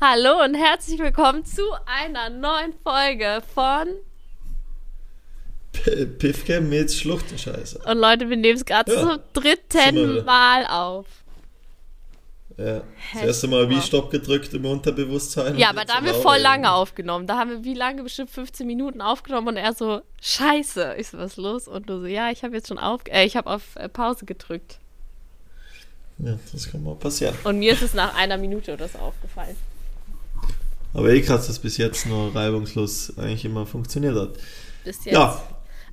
Hallo und herzlich willkommen zu einer neuen Folge von P Piffke mit Schluchtenscheiße. Und Leute, wir nehmen es gerade Ja. zum dritten. Mal auf. Ja. Das erste Mal wie. Stopp gedrückt im Unterbewusstsein. Ja, aber da haben wir voll lange aufgenommen. Da haben wir wie lange? Bestimmt 15 Minuten aufgenommen und er so, scheiße. So, was ist los? Und du so, ja, ich habe jetzt schon auf, äh, ich habe auf äh, Pause gedrückt. Ja, das kann mal passieren. Und mir ist es nach einer Minute oder so aufgefallen. Aber eh krass, dass bis jetzt nur reibungslos eigentlich immer funktioniert hat. Bis jetzt. Ja,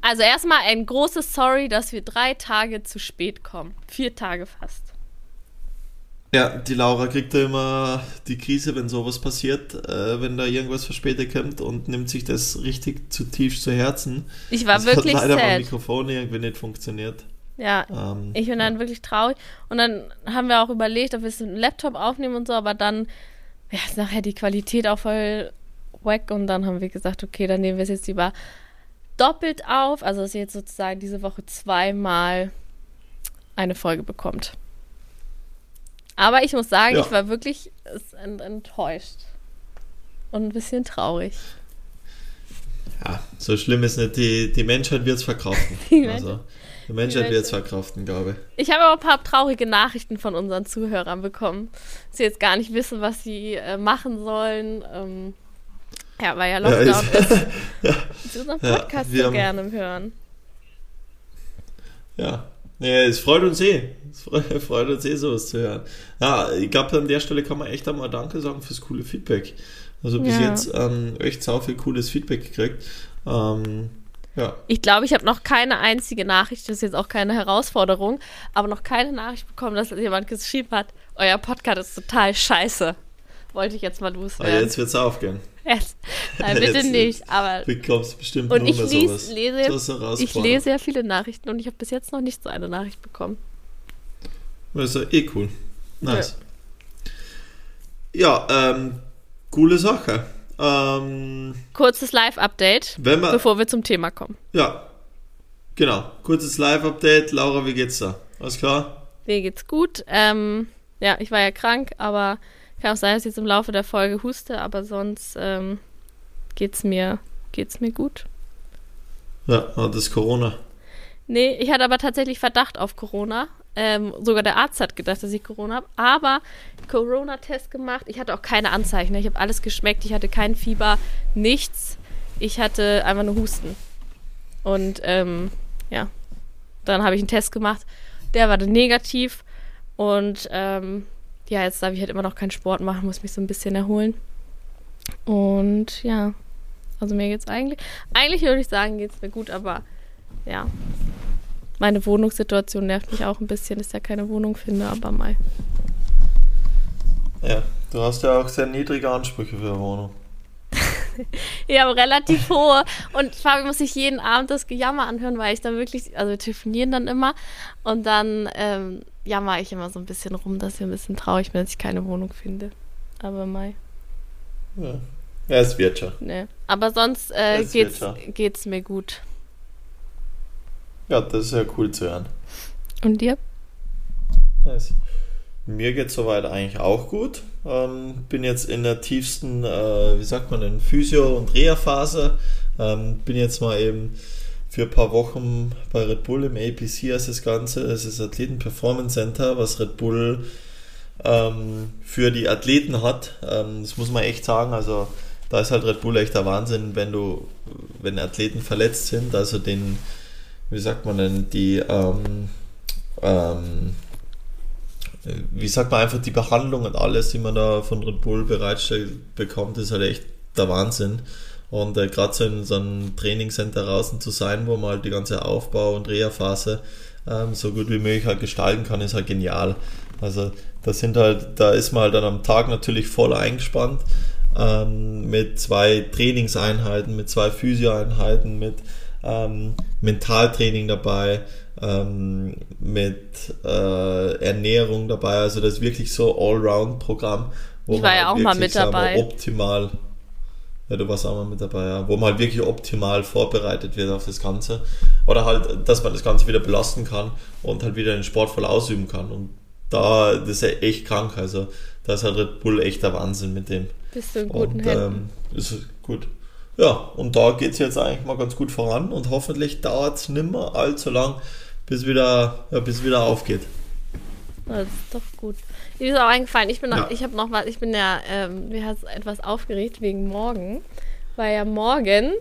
Also erstmal ein großes Sorry, dass wir drei Tage zu spät kommen. Vier Tage fast. ja, die Laura kriegt da immer die Krise, wenn sowas passiert, äh, wenn da irgendwas verspätet kommt und nimmt sich das richtig zutiefst zu Herzen. Ich war das wirklich hat leider sad. Mikrofon irgendwie nicht funktioniert. Ja, Ähm, ich bin dann wirklich traurig. Und dann haben wir auch überlegt, ob wir es mit dem Laptop aufnehmen und so, aber dann ja, ist nachher die Qualität auch voll wack und dann haben wir gesagt, okay, dann nehmen wir es jetzt lieber doppelt auf, also dass ihr jetzt sozusagen diese Woche zweimal eine Folge bekommt. Aber ich muss sagen, Ja. ich war wirklich enttäuscht und ein bisschen traurig. Ja, so schlimm ist nicht. Die, die Menschheit wird es Menschheit- also, die Menschheit wird es verkraften, glaube ich. Ich habe aber ein paar traurige Nachrichten von unseren Zuhörern bekommen. Dass sie jetzt gar nicht wissen, was sie äh, machen sollen. Ähm, ja, weil ja Lockdown Ja, ist. ist- Sie unseren Ja, Podcast wir so haben- gerne hören. Ja. Nee, es freut uns eh. Es freut, freut uns eh, sowas zu hören. Ja, ich glaube, an der Stelle kann man echt einmal Danke sagen fürs coole Feedback. Also bis Ja. jetzt ähm, echt sau viel cooles Feedback gekriegt. Ähm, ja. Ich glaube, ich habe noch keine einzige Nachricht, das ist jetzt auch keine Herausforderung, aber noch keine Nachricht bekommen, dass jemand geschrieben hat, euer Podcast ist total scheiße. Wollte ich jetzt mal loswerden. Ah, jetzt wird es aufgehen. Jetzt. Nein, bitte Jetzt- nicht, aber Bekommst bestimmt Und ich lies- lese- ich lese ja viele Nachrichten und ich habe bis jetzt noch nicht so eine Nachricht bekommen. Das ist ja eh cool. Nice. Ja, ähm, coole Sache. Ähm, Kurzes Live-Update, bevor wir zum Thema kommen. ja, genau. Kurzes Live-Update. Laura, wie geht's da? Alles klar? Mir geht's gut. Ähm, ja, ich war ja krank, aber kann auch sein, dass ich jetzt im Laufe der Folge huste, aber sonst ähm, geht's mir geht's mir gut. Ja, das ist Corona. Nee, ich hatte aber tatsächlich Verdacht auf Corona. Ähm, sogar der Arzt hat gedacht, dass ich Corona habe. Aber Corona-Test gemacht. Ich hatte auch keine Anzeichen. ne? Ich habe alles geschmeckt. Ich hatte kein Fieber, nichts. Ich hatte einfach nur Husten. Und ähm, ja, dann habe ich einen Test gemacht. Der war dann negativ. Und ähm, ja, jetzt darf ich halt immer noch keinen Sport machen, muss mich so ein bisschen erholen. Und ja, also mir geht's eigentlich. Eigentlich würde ich sagen, geht's mir gut, aber ja. Meine Wohnungssituation nervt mich auch ein bisschen, dass ich ja keine Wohnung finde, aber mal. Ja, du hast ja auch sehr niedrige Ansprüche für eine Wohnung. Ja, aber relativ hohe. Und Fabi muss sich jeden Abend das Gejammer anhören, weil ich dann wirklich, also wir telefonieren dann immer und dann ähm, jammer ich immer so ein bisschen rum, dass ich ein bisschen traurig bin, dass ich keine Wohnung finde. Aber mal, Ja, ja es wird schon. ne. Aber sonst äh, geht's, schon. geht's mir gut. Ja, das ist ja cool zu hören. Und dir? Nice. Mir geht soweit eigentlich auch gut. Ähm, bin jetzt in der tiefsten, äh, wie sagt man denn, Physio- und Reha-Phase. Ähm, bin jetzt mal eben für ein paar Wochen bei Red Bull im APC als das Ganze. Es ist Athleten Performance Center, was Red Bull ähm, für die Athleten hat. Ähm, das muss man echt sagen. Also da ist halt Red Bull echt der Wahnsinn, wenn du, wenn Athleten verletzt sind, also den, wie sagt man denn, die ähm, ähm, wie sagt man einfach, die Behandlung und alles, die man da von Red Bull bereitstellt bekommt, ist halt echt der Wahnsinn. Und äh, gerade so in so einem Trainingscenter draußen zu sein, wo man halt die ganze Aufbau- und Reha-Phase ähm, so gut wie möglich halt gestalten kann, ist halt genial. Also das sind halt, da ist man halt dann am Tag natürlich voll eingespannt ähm, mit zwei Trainingseinheiten, mit zwei Physio-Einheiten, mit ähm, Mentaltraining dabei, ähm, mit äh, Ernährung dabei. Also das ist wirklich so Allround-Programm, wo Ich war man ja halt auch mal wirklich, mit dabei. optimal ja, du warst auch mal mit dabei, ja. Wo man halt wirklich optimal vorbereitet wird auf das Ganze. Oder halt, dass man das Ganze wieder belasten kann und halt wieder den Sport voll ausüben kann. Und da, das ist ja echt krank. Also, da ist halt Red Bull echt der Wahnsinn mit dem. Bist du in guten und, Händen. Ähm, ist gut. Ja, und da geht es jetzt eigentlich mal ganz gut voran und hoffentlich dauert es nimmer allzu lang, bis wieder, ja, bis wieder aufgeht. Das ist doch gut. Mir ist auch eingefallen, ich bin noch, Ja. ich habe noch was, ich bin ja, ähm, mir hat etwas aufgeregt wegen morgen, weil ja morgen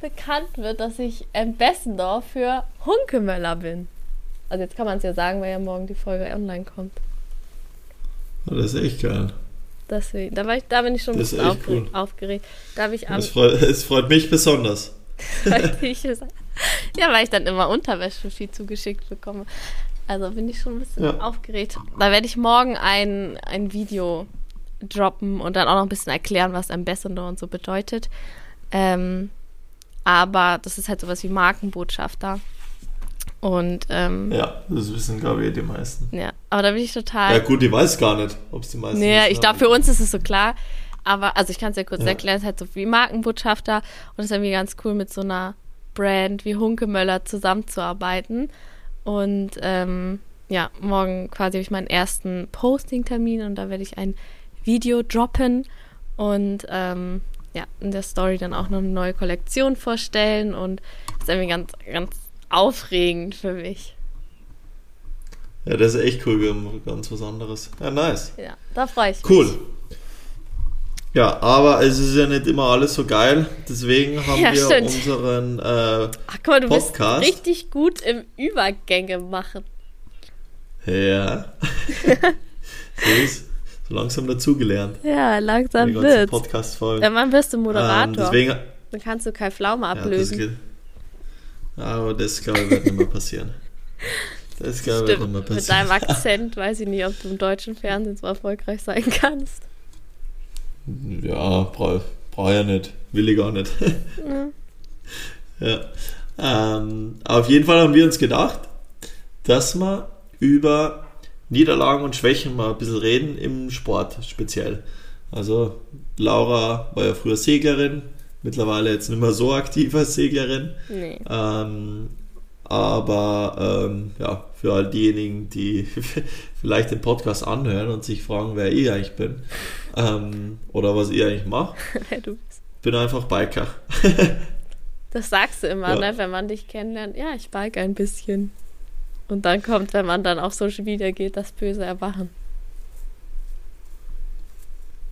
bekannt wird, dass ich Ambassador für Hunkemöller bin. Also jetzt kann man es ja sagen, weil ja morgen die Folge online kommt. Das ist echt geil. Deswegen, da, war ich, da bin ich schon ein bisschen aufgeregt. cool. aufgeregt. Da habe ich am Es freut, es freut mich besonders. Ja, weil ich dann immer Unterwäsche viel zugeschickt bekomme. Also bin ich schon ein bisschen Ja. aufgeregt. Da werde ich morgen ein, ein Video droppen und dann auch noch ein bisschen erklären, was Ambassador und so bedeutet. Ähm, aber das ist halt sowas wie Markenbotschafter. Und ähm, ja. Ja, das wissen, glaube ich, die meisten. aber da bin ich total. Ja, gut, ich weiß gar nicht, ob es die meisten Nee, ich glaube, für uns ist es so klar. Aber, also ich kann es ja kurz Ja. erklären, es ist halt so wie Markenbotschafter und es ist irgendwie ganz cool, mit so einer Brand wie Hunkemöller zusammenzuarbeiten. Und ähm, ja, morgen quasi habe ich meinen ersten Posting-Termin und da werde ich ein Video droppen und ähm, ja, in der Story dann auch noch eine neue Kollektion vorstellen und das ist irgendwie ganz, ganz aufregend für mich. Ja, das ist echt cool, ganz was anderes. Ja, nice. Ja, da freue ich mich. Cool. Ja, aber es ist ja nicht immer alles so geil. Deswegen haben Ja, wir stimmt. unseren äh, Ach, guck mal, du Podcast. bist richtig gut im Übergänge machen. ja. so ist so langsam dazugelernt. Ja, langsam wird's. Podcast-Folgen. Irgendwann wirst du Ähm, Moderator. deswegen, Dann kannst du Kai Pflaume ja, ablösen. geht. Aber das, glaube ich, wird nicht mehr passieren. Das, glaube ich, wird nicht mehr Stimmt, mit deinem passieren. Akzent weiß ich nicht, ob du im deutschen Fernsehen so erfolgreich sein kannst. Ja, brauche brauch ja nicht. Will ich gar nicht. ja. Ähm, auf jeden Fall haben wir uns gedacht, dass wir über Niederlagen und Schwächen mal ein bisschen reden im Sport speziell. Also Laura war ja früher Seglerin, mittlerweile jetzt nicht mehr so aktiv als Seglerin. Nee. Ähm, aber ähm, ja, für all diejenigen, die vielleicht den Podcast anhören und sich fragen, wer ich eigentlich bin ähm, oder was ich eigentlich mache, bin einfach Biker. Das sagst du immer, Ja. ne, wenn man dich kennenlernt. Ja, ich bike ein bisschen. Und dann kommt, wenn man dann auf Social Media geht, das böse Erwachen.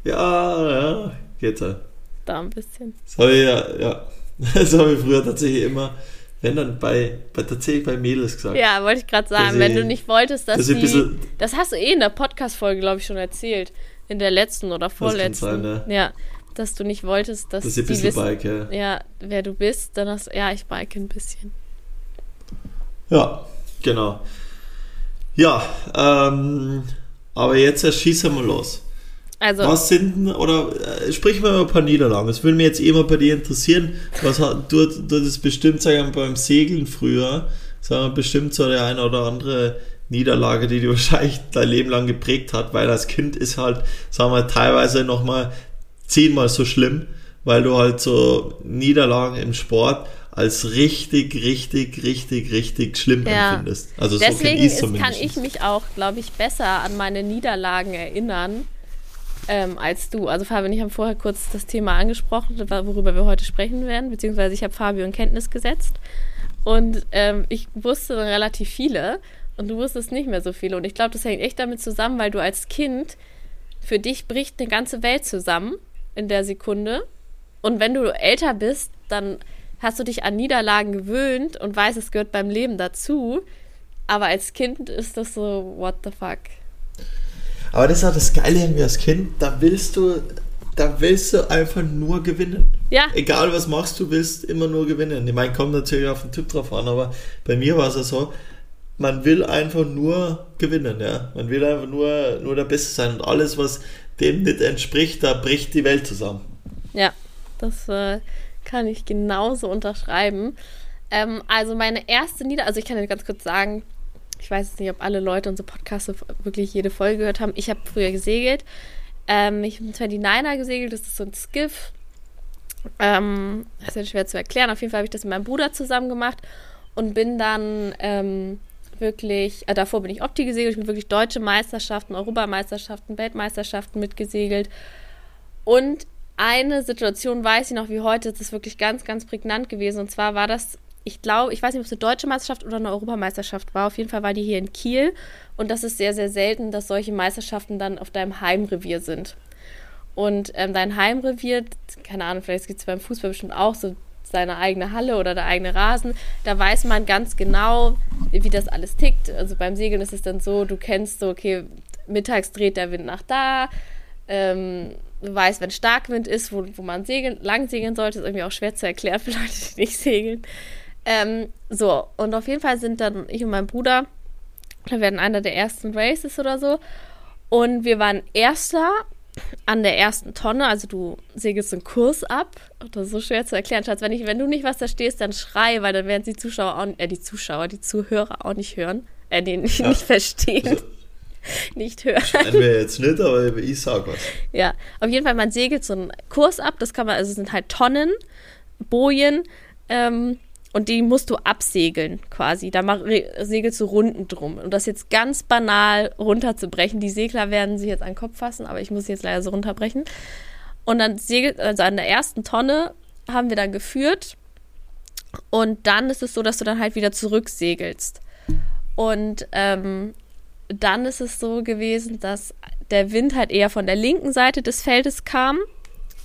ja, ja, geht ja. Da ein bisschen. Das habe ich ja, ja. Das habe ich früher tatsächlich immer, wenn dann bei, bei tatsächlich bei Mädels gesagt. Ja, wollte ich gerade sagen, wenn ich- du nicht wolltest, dass ein die. bisschen- Das hast du eh in der Podcast-Folge, glaube ich, schon erzählt. In der letzten oder vorletzten. sein, Ja, dass du nicht wolltest, dass dass die bisschen wissen, Bike, ja. ja, wer du bist. Dann hast ja, ich bike ein bisschen. Ja, genau. Ja, ähm, aber jetzt äh, schießen wir los. Also, Was sind denn, oder äh, sprich mal über ein paar Niederlagen. Das würde mich jetzt immer bei dir interessieren. Was hat, du, du das bestimmt, sagen wir mal, beim Segeln früher, sagen wir bestimmt so der eine oder andere Niederlage, die dich wahrscheinlich dein Leben lang geprägt hat, weil als Kind ist halt, sagen wir, teilweise nochmal zehnmal so schlimm, weil du halt so Niederlagen im Sport als richtig, richtig, richtig, richtig schlimm Ja. empfindest. Also so deswegen ist, kann ich mich auch, glaube ich, besser an meine Niederlagen erinnern ähm, als du. Also Fabian und ich haben vorher kurz das Thema angesprochen, worüber wir heute sprechen werden, beziehungsweise ich habe Fabio in Kenntnis gesetzt und ähm, ich wusste dann relativ viele und du wusstest nicht mehr so viele. Und ich glaube, das hängt echt damit zusammen, weil du als Kind, für dich bricht eine ganze Welt zusammen in der Sekunde. Und wenn du älter bist, dann hast du dich an Niederlagen gewöhnt und weißt, es gehört beim Leben dazu. Aber als Kind ist das so, what the fuck? Aber das ist auch das Geile irgendwie als Kind, da willst du, da willst du einfach nur gewinnen. Ja, Egal was machst, du willst immer nur gewinnen. Ich meine, kommt natürlich auf den Typ drauf an, aber bei mir war es ja so, man will einfach nur gewinnen, ja. Man will einfach nur, nur der Beste sein und alles, was dem nicht entspricht, da bricht die Welt zusammen. ja, das äh, kann ich genauso unterschreiben. Ähm, also meine erste Nieder, also ich kann dir ganz kurz sagen, ich weiß jetzt nicht, ob alle Leute unsere Podcasts wirklich jede Folge gehört haben. Ich habe früher gesegelt. Ähm, ich bin 29er gesegelt, das ist so ein Skiff. Ähm, das ist ja schwer zu erklären. Auf jeden Fall habe ich das mit meinem Bruder zusammen gemacht und bin dann ähm, wirklich, äh, davor bin ich Opti gesegelt, ich bin wirklich deutsche Meisterschaften, Europameisterschaften, Weltmeisterschaften mitgesegelt. Und eine Situation weiß ich noch wie heute, das ist wirklich ganz, ganz prägnant gewesen. Und zwar war das, ich glaube, ich weiß nicht, ob es eine deutsche Meisterschaft oder eine Europameisterschaft war. Auf jeden Fall war die hier in Kiel. Und das ist sehr, sehr selten, dass solche Meisterschaften dann auf deinem Heimrevier sind. Und ähm, dein Heimrevier, keine Ahnung, vielleicht gibt es beim Fußball bestimmt auch so seine eigene Halle oder der eigene Rasen. Da weiß man ganz genau, wie das alles tickt. Also beim Segeln ist es dann so, du kennst so, okay, mittags dreht der Wind nach da. Ähm, du weißt, wenn Starkwind ist, wo, wo man segeln, lang segeln sollte, ist irgendwie auch schwer zu erklären für Leute, die nicht segeln. Ähm, so, und auf jeden Fall sind dann ich und mein Bruder, wir werden einer der ersten Races oder so. Und wir waren Erster an der ersten Tonne, also du segelst einen Kurs ab. Das ist so schwer zu erklären, Schatz. Wenn, ich, wenn du nicht was da stehst, dann schrei, weil dann werden die Zuschauer auch, äh, die Zuschauer, die Zuhörer auch nicht hören. Äh, die nicht, ja. nicht verstehen. Also, nicht hören. Schneiden wir jetzt nicht, aber ich sag was. Ja, auf jeden Fall, man segelt so einen Kurs ab. Das kann man, also es sind halt Tonnen, Bojen. Ähm, und die musst du absegeln quasi. Da segelst du Runden drum. Und das jetzt ganz banal runterzubrechen. Die Segler werden sich jetzt an den Kopf fassen, aber ich muss jetzt leider so runterbrechen. Und dann segelt, also an der ersten Tonne haben wir dann geführt. Und dann ist es so, dass du dann halt wieder zurücksegelst. Und ähm, dann ist es so gewesen, dass der Wind halt eher von der linken Seite des Feldes kam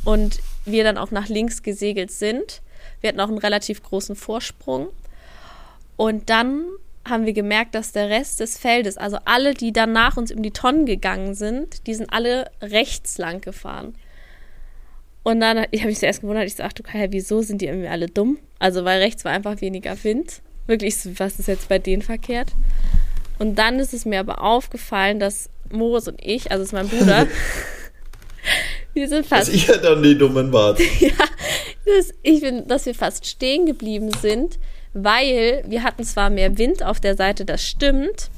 und wir dann auch nach links gesegelt sind. Wir hatten auch einen relativ großen Vorsprung. Und dann haben wir gemerkt, dass der Rest des Feldes, also alle, die dann nach uns um die Tonnen gegangen sind, die sind alle rechts lang gefahren. Und dann ich habe mich zuerst gewundert, ich sagte, okay, wieso sind die irgendwie alle dumm? Also, weil rechts war einfach weniger Wind. Wirklich, was ist jetzt bei denen verkehrt? Und dann ist es mir aber aufgefallen, dass Moritz und ich, also ist mein Bruder, wir sind fast. Dass ihr dann die Dummen wart. ja, das, ich finde, dass wir fast stehen geblieben sind, weil wir hatten zwar mehr Wind auf der Seite, das stimmt,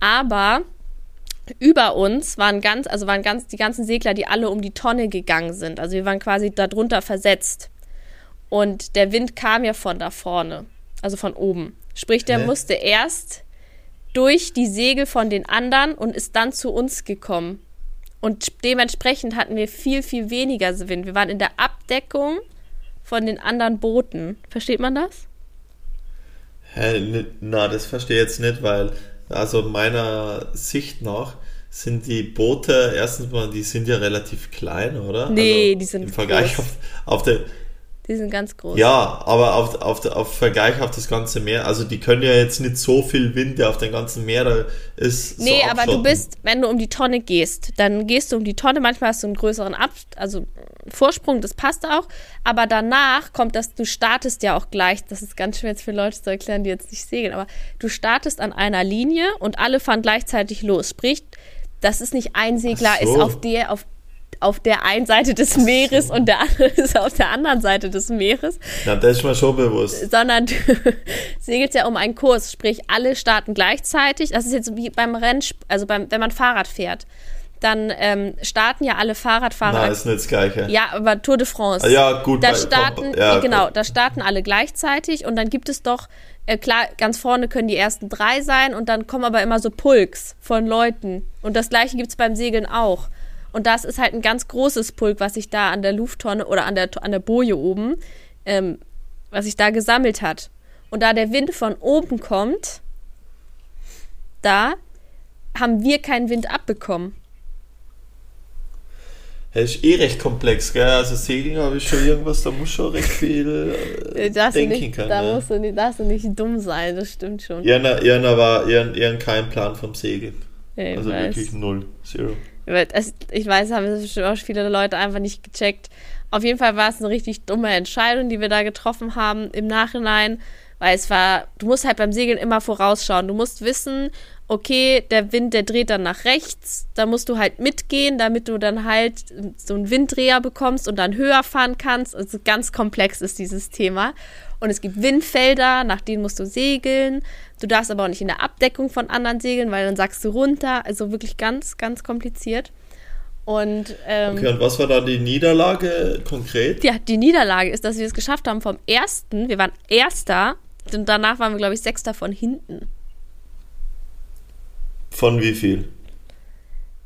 aber über uns waren ganz, also waren ganz die ganzen Segler, die alle um die Tonne gegangen sind. Also wir waren quasi darunter versetzt. Und der Wind kam ja von da vorne, also von oben. Sprich, der nee. musste erst durch die Segel von den anderen und ist dann zu uns gekommen. Und dementsprechend hatten wir viel, viel weniger Wind. Wir waren in der Abdeckung von den anderen Booten. Versteht man das? Hä, na, das verstehe ich jetzt nicht, weil, also meiner Sicht nach, sind die Boote, erstens mal, die sind ja relativ klein, oder? Nee, also die sind Im Vergleich auf, auf, der, die sind ganz groß. Ja, aber auf, auf, auf Vergleich auf das ganze Meer, also die können ja jetzt nicht so viel Wind, der auf dem ganzen Meer da ist. Nee, so aber du bist, wenn du um die Tonne gehst, dann gehst du um die Tonne, manchmal hast du einen größeren Ab also Vorsprung, das passt auch, aber danach kommt das, du startest ja auch gleich, das ist ganz schwer jetzt für Leute zu erklären, die jetzt nicht segeln, aber du startest an einer Linie und alle fahren gleichzeitig los. Sprich, das ist nicht ein Segler, so. ist auf der, auf auf der einen Seite des Meeres so. und der andere ist auf der anderen Seite des Meeres. Ja, das ist mir schon bewusst. Sondern du segelst ja um einen Kurs, sprich alle starten gleichzeitig. Das ist jetzt wie beim Rennen, also beim, wenn man Fahrrad fährt dann ähm, starten ja alle Fahrradfahrer. Nein, ist nicht das Gleiche. Ja, aber Tour de France. Ah, ja, gut. Da starten, ja, genau, da starten alle gleichzeitig und dann gibt es doch, äh, klar, ganz vorne können die ersten drei sein und dann kommen aber immer so Pulks von Leuten. Und das gleiche gibt es beim Segeln auch. Und das ist halt ein ganz großes Pulk, was sich da an der Lufttonne oder an der, an der Boje oben, ähm, was sich da gesammelt hat. Und da der Wind von oben kommt, da haben wir keinen Wind abbekommen. Das ist eh recht komplex, gell? Also Segeln habe ich schon irgendwas, da muss schon recht viel äh, denken nicht, können. Da ja. musst du nicht, darfst du nicht dumm sein, das stimmt schon. Jana, Jana war ihren, ihren kein Plan vom Segeln. Ja, also weiß. wirklich null, zero. Ich weiß, haben auch viele Leute einfach nicht gecheckt. Auf jeden Fall war es eine richtig dumme Entscheidung, die wir da getroffen haben im Nachhinein, weil es war, du musst halt beim Segeln immer vorausschauen. Du musst wissen, okay, der Wind, der dreht dann nach rechts, da musst du halt mitgehen, damit du dann halt so einen Winddreher bekommst und dann höher fahren kannst. Also ganz komplex ist dieses Thema. Und es gibt Windfelder, nach denen musst du segeln. Du darfst aber auch nicht in der Abdeckung von anderen segeln, weil dann sagst du runter. Also wirklich ganz, ganz kompliziert. Und, ähm, okay, und was war da die Niederlage konkret? Ja, die Niederlage ist, dass wir es geschafft haben vom ersten, wir waren Erster, und danach waren wir, glaube ich, Sechster von hinten. Von wie viel?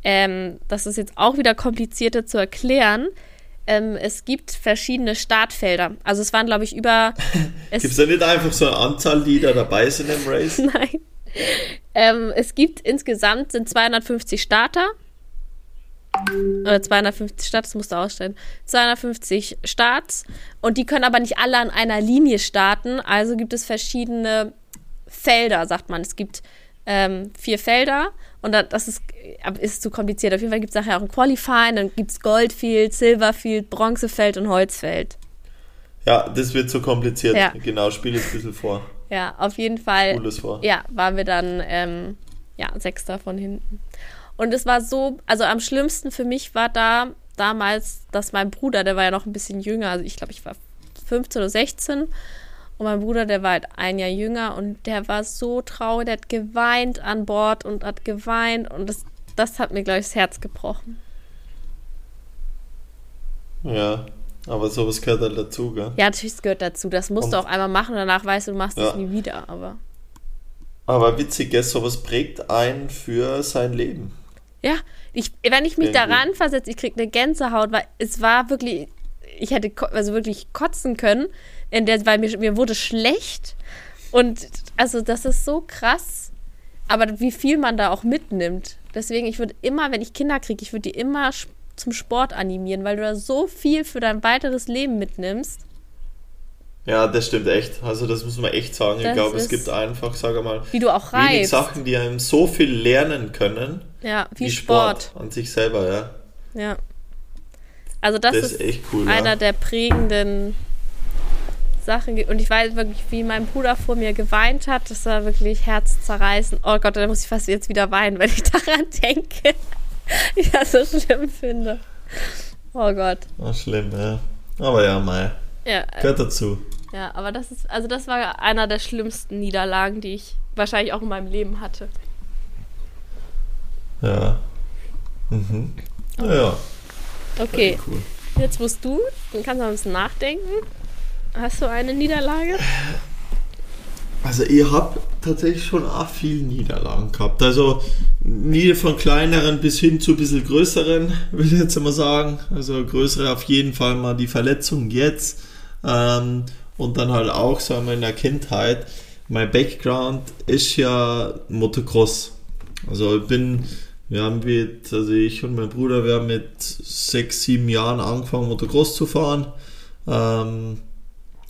Ähm, das ist jetzt auch wieder komplizierter zu erklären. Ähm, es gibt verschiedene Startfelder. Also es waren, glaube ich, über. Gibt es da nicht einfach so eine Anzahl, die da dabei sind im Race? Nein. Ähm, es gibt insgesamt sind 250 Starter. Oder 250 Starts, musst du ausstellen. 250 Starts. Und die können aber nicht alle an einer Linie starten. Also gibt es verschiedene Felder, sagt man. Es gibt ähm, vier Felder und das ist, ist zu kompliziert. Auf jeden Fall gibt es nachher auch ein Qualifying, dann gibt es Goldfield, Silverfield, Bronzefeld und Holzfeld. Ja, das wird zu kompliziert. Ja. Genau, spiel es ein bisschen vor. Ja, auf jeden Fall. Cooles vor. Ja, waren wir dann ähm, ja, Sechster von hinten. Und es war so, also am schlimmsten für mich war da damals, dass mein Bruder, der war ja noch ein bisschen jünger, also ich glaube, ich war 15 oder 16 und mein Bruder, der war halt ein Jahr jünger und der war so traurig, der hat geweint an Bord und hat geweint und das, das hat mir, glaube ich, das Herz gebrochen. Ja, aber sowas gehört halt dazu, gell? Ja, natürlich, gehört dazu. Das musst und du auch einmal machen und danach weißt du, du machst es ja. nie wieder, aber. Aber witzig, gell, sowas prägt einen für sein Leben. Ja, ich, wenn ich mich Irgendwie. daran versetze, ich kriege eine Gänsehaut, weil es war wirklich, ich hätte also wirklich kotzen können, in der, weil mir, mir wurde schlecht. Und also das ist so krass. Aber wie viel man da auch mitnimmt. Deswegen, ich würde immer, wenn ich Kinder kriege, ich würde die immer zum Sport animieren, weil du da so viel für dein weiteres Leben mitnimmst. Ja, das stimmt echt. Also das muss man echt sagen. Das ich glaube, es gibt einfach, sage mal, wie du auch wenig Sachen, die einem so viel lernen können. Ja, wie, wie Sport. Sport. an sich selber, ja. Ja. Also das, das ist, ist cool, einer ja. der prägenden Sachen Und ich weiß wirklich, wie mein Bruder vor mir geweint hat. Das war wirklich herzzerreißend. Oh Gott, da muss ich fast jetzt wieder weinen, wenn ich daran denke. ich das so schlimm finde. Oh Gott. Oh, schlimm, ja. Aber ja, mal. Ja, Gehört dazu. Ja, aber das ist, also das war einer der schlimmsten Niederlagen, die ich wahrscheinlich auch in meinem Leben hatte. Ja. Mhm. Ja. Okay. Cool. Jetzt musst du, dann kannst du ein bisschen nachdenken. Hast du eine Niederlage? Also ich habe tatsächlich schon auch viel Niederlagen gehabt. Also nie von kleineren bis hin zu ein bisschen größeren, will ich jetzt mal sagen. Also größere auf jeden Fall mal die Verletzung jetzt. Ähm, und dann halt auch, sagen wir, in der Kindheit. Mein Background ist ja Motocross. Also ich bin, wir haben mit, also ich und mein Bruder, wir haben mit sechs, sieben Jahren angefangen Motocross zu fahren. Ähm,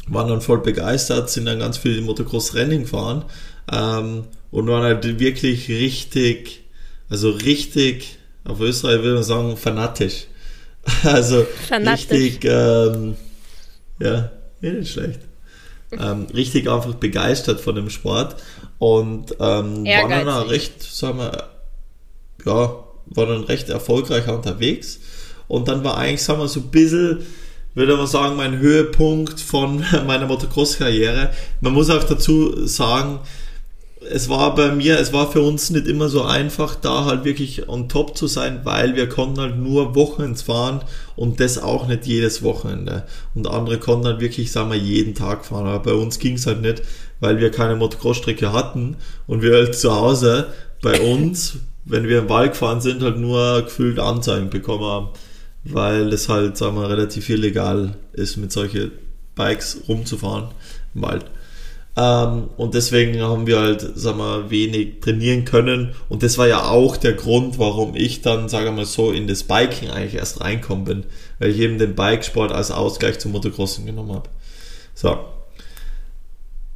waren dann voll begeistert, sind dann ganz viel Motocross-Rennen gefahren ähm, und waren halt wirklich richtig, also richtig, auf Österreich würde man sagen, fanatisch. Also fanatisch. richtig, ähm, ja, nicht schlecht. Ähm, richtig einfach begeistert von dem Sport und ähm, waren dann auch recht, sagen wir, ja, waren dann recht erfolgreich unterwegs. Und dann war eigentlich, sagen wir, so ein bisschen würde man sagen, mein Höhepunkt von meiner Motocross-Karriere. Man muss auch dazu sagen, es war bei mir, es war für uns nicht immer so einfach, da halt wirklich on top zu sein, weil wir konnten halt nur Wochenends fahren und das auch nicht jedes Wochenende. Und andere konnten halt wirklich, sagen wir, jeden Tag fahren. Aber bei uns ging es halt nicht, weil wir keine Motocross-Strecke hatten und wir halt zu Hause bei uns, wenn wir im Wald gefahren sind, halt nur gefühlt Anzeigen bekommen haben weil es halt, sagen wir, relativ illegal ist, mit solchen Bikes rumzufahren im Wald. Ähm, und deswegen haben wir halt, sagen wir, wenig trainieren können. Und das war ja auch der Grund, warum ich dann, sagen wir mal so, in das Biking eigentlich erst reinkommen bin, weil ich eben den Bikesport als Ausgleich zum Motocrossen genommen habe. So.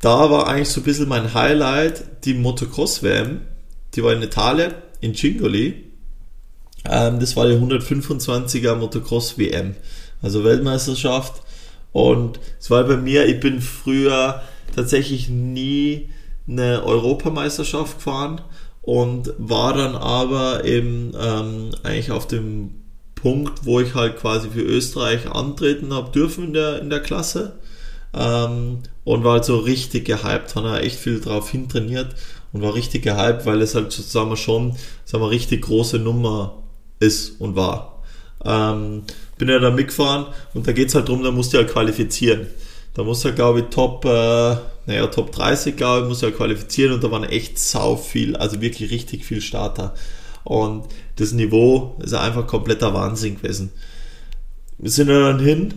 Da war eigentlich so ein bisschen mein Highlight die Motocross-WM. Die war in Italien, in Cingoli. Ähm, das war die 125er Motocross WM, also Weltmeisterschaft. Und es war bei mir, ich bin früher tatsächlich nie eine Europameisterschaft gefahren und war dann aber eben ähm, eigentlich auf dem Punkt, wo ich halt quasi für Österreich antreten habe dürfen in der, in der Klasse. Ähm, und war halt so richtig gehypt, habe echt viel drauf hintrainiert und war richtig gehypt, weil es halt sagen wir schon, sagen wir, richtig große Nummer ist und war. Ähm, bin ja da mitgefahren und da geht es halt darum, da musst du ja qualifizieren. Da musst du, glaube ich, Top, äh, naja, Top 30, glaube ich, muss ja qualifizieren und da waren echt sau viel, also wirklich richtig viel Starter. Und das Niveau ist einfach kompletter Wahnsinn gewesen. Wir sind dann hin,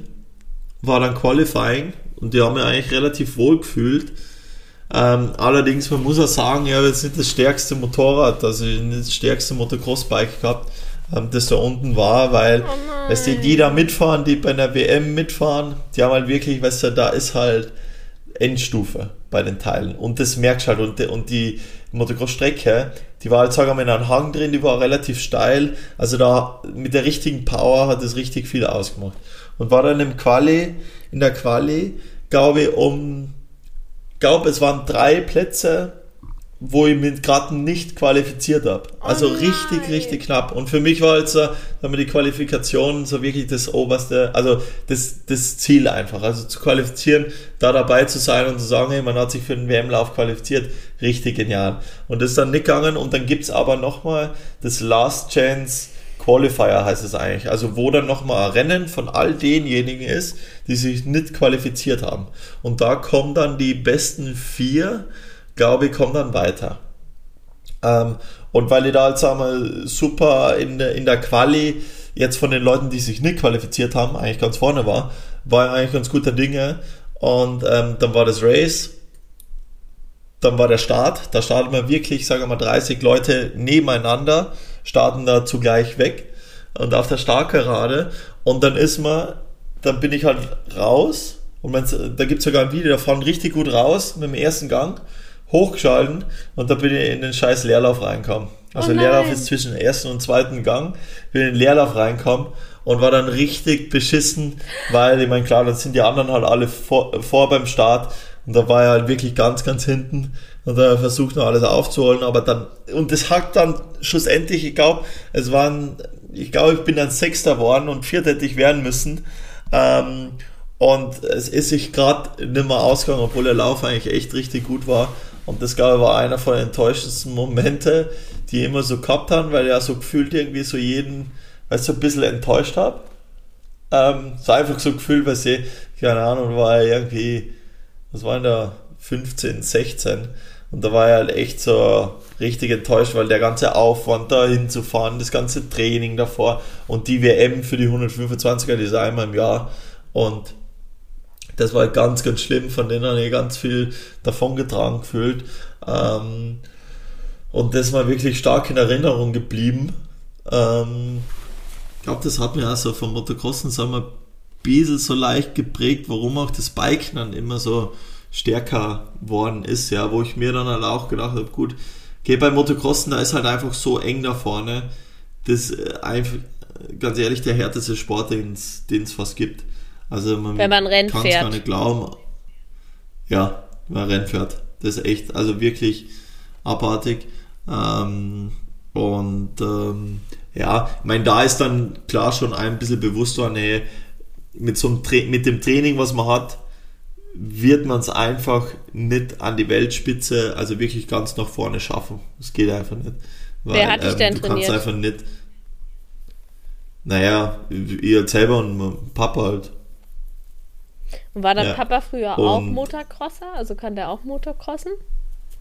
war dann Qualifying und die haben mir eigentlich relativ wohl gefühlt. Ähm, allerdings, man muss auch sagen, ich habe jetzt nicht das stärkste Motorrad, also nicht das stärkste Motocross-Bike gehabt, das da unten war, weil, oh weißt du, die da mitfahren, die bei der WM mitfahren, die haben halt wirklich, weißt du, da ist halt Endstufe bei den Teilen. Und das merkst du halt. Und, und die Motocross-Strecke, die war halt, sagen wir mal, in einem Hang drin, die war relativ steil, also da mit der richtigen Power hat es richtig viel ausgemacht. Und war dann im Quali, in der Quali, glaube ich, um glaube, es waren drei Plätze, wo ich mich gerade nicht qualifiziert habe. Also oh richtig, richtig knapp. Und für mich war jetzt sagen wir, die Qualifikation so wirklich das oberste, also das, das Ziel einfach. Also zu qualifizieren, da dabei zu sein und zu sagen, hey, man hat sich für den WM-Lauf qualifiziert, richtig genial. Und das ist dann nicht gegangen und dann gibt's aber nochmal das Last Chance Qualifier heißt es eigentlich. Also wo dann nochmal ein Rennen von all denjenigen ist, die sich nicht qualifiziert haben. Und da kommen dann die besten vier, glaube ich, kommen dann weiter. Ähm, und weil ich da halt, sagen wir, super in der, in der Quali jetzt von den Leuten, die sich nicht qualifiziert haben, eigentlich ganz vorne war, war ich eigentlich ganz guter Dinge. Und ähm, dann war das Race, dann war der Start. Da starten wir wirklich, sagen wir mal, 30 Leute nebeneinander starten da zugleich weg und auf der Startgerade und dann ist man, dann bin ich halt raus und da gibt es sogar ein Video, da fahren richtig gut raus mit dem ersten Gang, hochgeschalten und da bin ich in den scheiß Leerlauf reingekommen. Also oh Leerlauf ist zwischen ersten und zweiten Gang, bin in den Leerlauf reinkommen und war dann richtig beschissen, weil ich meine, klar, dann sind die anderen halt alle vor, vor beim Start und da war er halt wirklich ganz, ganz hinten und er versucht noch alles aufzuholen, aber dann, und das hat dann schlussendlich, ich glaube, es waren, ich glaube, ich bin dann Sechster geworden und Vierter hätte ich werden müssen. Ähm, und es ist sich gerade nicht mehr ausgegangen, obwohl der Lauf eigentlich echt richtig gut war. Und das, glaube ich, war einer von den enttäuschendsten Momente, die ich immer so gehabt haben, weil ich ja so gefühlt irgendwie so jeden, weißt du, so ein bisschen enttäuscht habe. Ähm, so einfach so gefühlt, weil sie, keine Ahnung, war irgendwie, was war denn da, 15, 16 und da war er halt echt so richtig enttäuscht, weil der ganze Aufwand da hinzufahren, das ganze Training davor und die WM für die 125er, die ist einmal im Jahr. Und das war halt ganz, ganz schlimm, von denen habe ich ganz viel davon getragen gefühlt. Ähm, und das war wirklich stark in Erinnerung geblieben. Ähm, ich glaube, das hat mir also vom Motocrossen, sagen ein bisschen so leicht geprägt, warum auch das Biken dann immer so stärker worden ist, ja, wo ich mir dann halt auch gedacht habe, gut, okay, beim Motocrossen, da ist halt einfach so eng da vorne, das äh, einfach, ganz ehrlich, der härteste Sport, den es fast gibt. Also man, wenn man Rennen kann es gar nicht glauben. Ja, wenn man Rennen fährt. Das ist echt, also wirklich abartig. Ähm, und ähm, ja, ich meine, da ist dann klar schon ein bisschen bewusst war, nee, mit so einem mit dem Training, was man hat, wird man es einfach nicht an die Weltspitze, also wirklich ganz nach vorne schaffen. Das geht einfach nicht. Weil, Wer hat dich ähm, denn du trainiert? kannst einfach nicht. Naja, ihr selber und Papa halt. Und war dein ja. Papa früher und auch Motocrosser? Also kann der auch Motocrossen?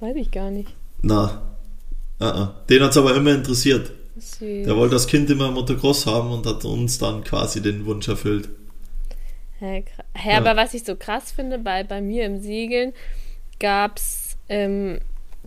Weiß ich gar nicht. Na, uh -uh. den hat es aber immer interessiert. Süß. Der wollte das Kind immer Motocross haben und hat uns dann quasi den Wunsch erfüllt. Hä, ja. aber was ich so krass finde, bei, bei mir im Segeln gab es ähm,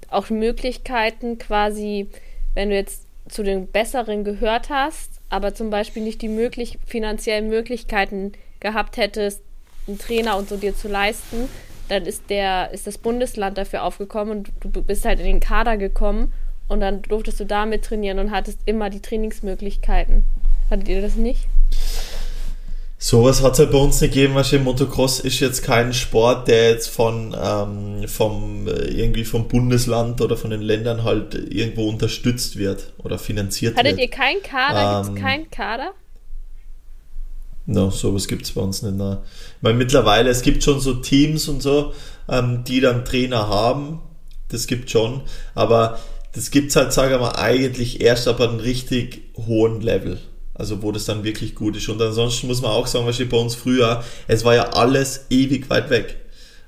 auch Möglichkeiten, quasi, wenn du jetzt zu den Besseren gehört hast, aber zum Beispiel nicht die möglich finanziellen Möglichkeiten gehabt hättest, einen Trainer und so dir zu leisten, dann ist der, ist das Bundesland dafür aufgekommen und du bist halt in den Kader gekommen und dann durftest du damit trainieren und hattest immer die Trainingsmöglichkeiten. Hattet ihr das nicht? Sowas hat es halt bei uns nicht gegeben, weil Motocross ist jetzt kein Sport, der jetzt von ähm, vom äh, irgendwie vom Bundesland oder von den Ländern halt irgendwo unterstützt wird oder finanziert Hattet wird. Hattet ihr keinen Kader? Ähm, Gibt es keinen Kader? No, sowas gibt es bei uns nicht. Ne. Weil mittlerweile, es gibt schon so Teams und so, ähm, die dann Trainer haben. Das gibt schon. Aber das gibt es halt, sagen wir mal, eigentlich erst ab einem richtig hohen Level. Also wo das dann wirklich gut ist. Und ansonsten muss man auch sagen, was bei uns früher, es war ja alles ewig weit weg.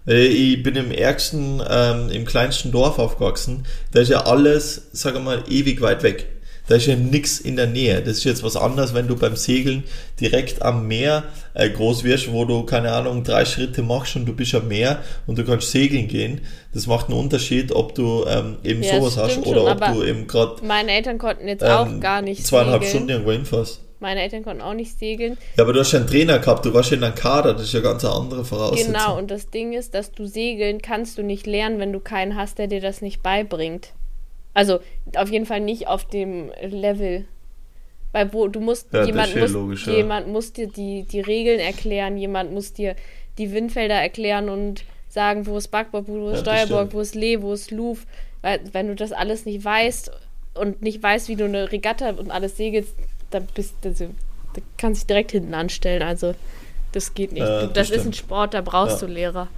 Ich bin im ärgsten, ähm, im kleinsten Dorf aufgewachsen. Da ist ja alles, sag mal, ewig weit weg. Da ist ja nichts in der Nähe. Das ist jetzt was anderes, wenn du beim Segeln direkt am Meer äh, groß wirst, wo du, keine Ahnung, drei Schritte machst und du bist am Meer und du kannst segeln gehen. Das macht einen Unterschied, ob du ähm, eben ja, sowas hast oder schon, ob du eben gerade. Meine Eltern konnten jetzt ähm, auch gar nicht zweieinhalb segeln. Stunden irgendwo hinfährst. Meine Eltern konnten auch nicht segeln. Ja, aber du hast ja einen Trainer gehabt, du warst ja in einem Kader, das ist ja ganz eine andere Voraussetzung. Genau, und das Ding ist, dass du segeln kannst du nicht lernen, wenn du keinen hast, der dir das nicht beibringt. Also auf jeden Fall nicht auf dem Level. Weil wo du musst, ja, jemand, muss, logisch, ja. jemand muss dir die, die Regeln erklären, jemand muss dir die Windfelder erklären und sagen, wo ist Backboard, wo ist ja, Steuerboard, wo ist Lee, wo ist Luf. Weil wenn du das alles nicht weißt und nicht weißt, wie du eine Regatta und alles segelst, dann bist du, also, da kannst du dich direkt hinten anstellen. Also das geht nicht. das, das ist ein Sport, da brauchst du Lehrer.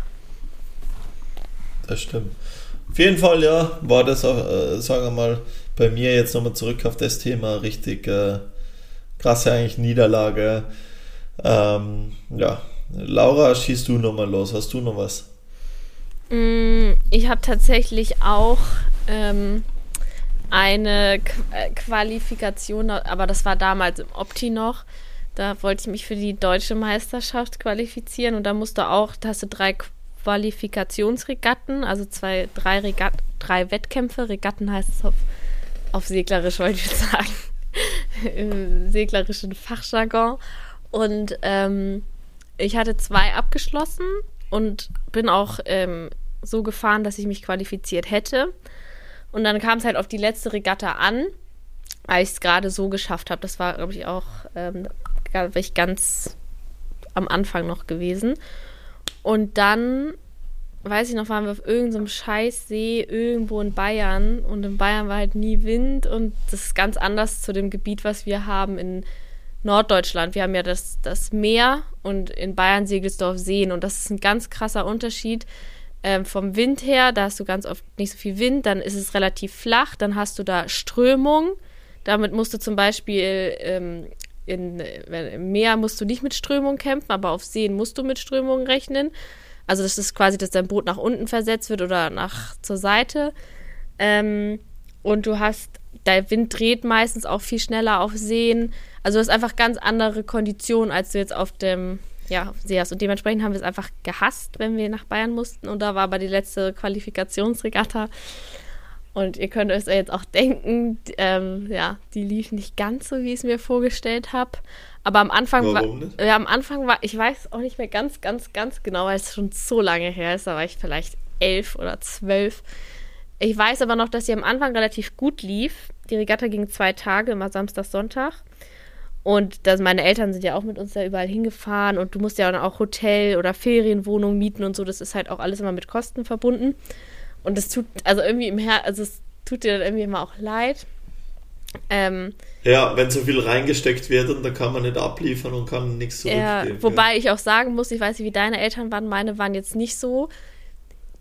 Das stimmt. Auf jeden Fall, ja, war das auch, äh, sagen wir mal, bei mir jetzt nochmal zurück auf das Thema, richtig äh, krasse eigentlich Niederlage. Ähm, ja, Laura, schießt du nochmal los. Hast du noch was? Mm, ich habe tatsächlich auch ähm, eine Qu äh, Qualifikation, aber das war damals im Opti noch. Da wollte ich mich für die deutsche Meisterschaft qualifizieren und da musst du auch, da hast du drei Qualifikationsregatten, also zwei, drei, Regat drei Wettkämpfe. Regatten heißt es auf, auf Seglerisch, wollte ich sagen. Im seglerischen Fachjargon. Und ähm, ich hatte zwei abgeschlossen und bin auch ähm, so gefahren, dass ich mich qualifiziert hätte. Und dann kam es halt auf die letzte Regatta an, weil ich es gerade so geschafft habe. Das war, glaube ich, auch ähm, ich ganz am Anfang noch gewesen. Und dann, weiß ich noch, waren wir auf irgendeinem so Scheißsee irgendwo in Bayern. Und in Bayern war halt nie Wind. Und das ist ganz anders zu dem Gebiet, was wir haben in Norddeutschland. Wir haben ja das, das Meer und in Bayern auf Seen. Und das ist ein ganz krasser Unterschied. Ähm, vom Wind her, da hast du ganz oft nicht so viel Wind, dann ist es relativ flach, dann hast du da Strömung. Damit musst du zum Beispiel ähm, in, im Meer musst du nicht mit Strömung kämpfen, aber auf Seen musst du mit Strömung rechnen. Also das ist quasi, dass dein Boot nach unten versetzt wird oder nach zur Seite. Ähm, und du hast, der Wind dreht meistens auch viel schneller auf Seen. Also du hast einfach ganz andere Konditionen, als du jetzt auf dem ja, See hast. Und dementsprechend haben wir es einfach gehasst, wenn wir nach Bayern mussten. Und da war aber die letzte Qualifikationsregatta. Und ihr könnt euch jetzt auch denken, ähm, ja, die lief nicht ganz so, wie ich es mir vorgestellt habe. Aber am Anfang Warum war, nicht? ja, am Anfang war, ich weiß auch nicht mehr ganz, ganz, ganz genau, weil es schon so lange her ist. Da war ich vielleicht elf oder zwölf. Ich weiß aber noch, dass sie am Anfang relativ gut lief. Die Regatta ging zwei Tage, immer Samstag, Sonntag. Und das, meine Eltern sind ja auch mit uns da überall hingefahren und du musst ja auch Hotel oder Ferienwohnung mieten und so. Das ist halt auch alles immer mit Kosten verbunden. Und es tut, also irgendwie im Her also es tut dir dann irgendwie immer auch leid. Ähm, ja, wenn so viel reingesteckt wird und dann kann man nicht abliefern und kann nichts zurückgeben. Ja, wobei ja. ich auch sagen muss, ich weiß nicht, wie deine Eltern waren, meine waren jetzt nicht so,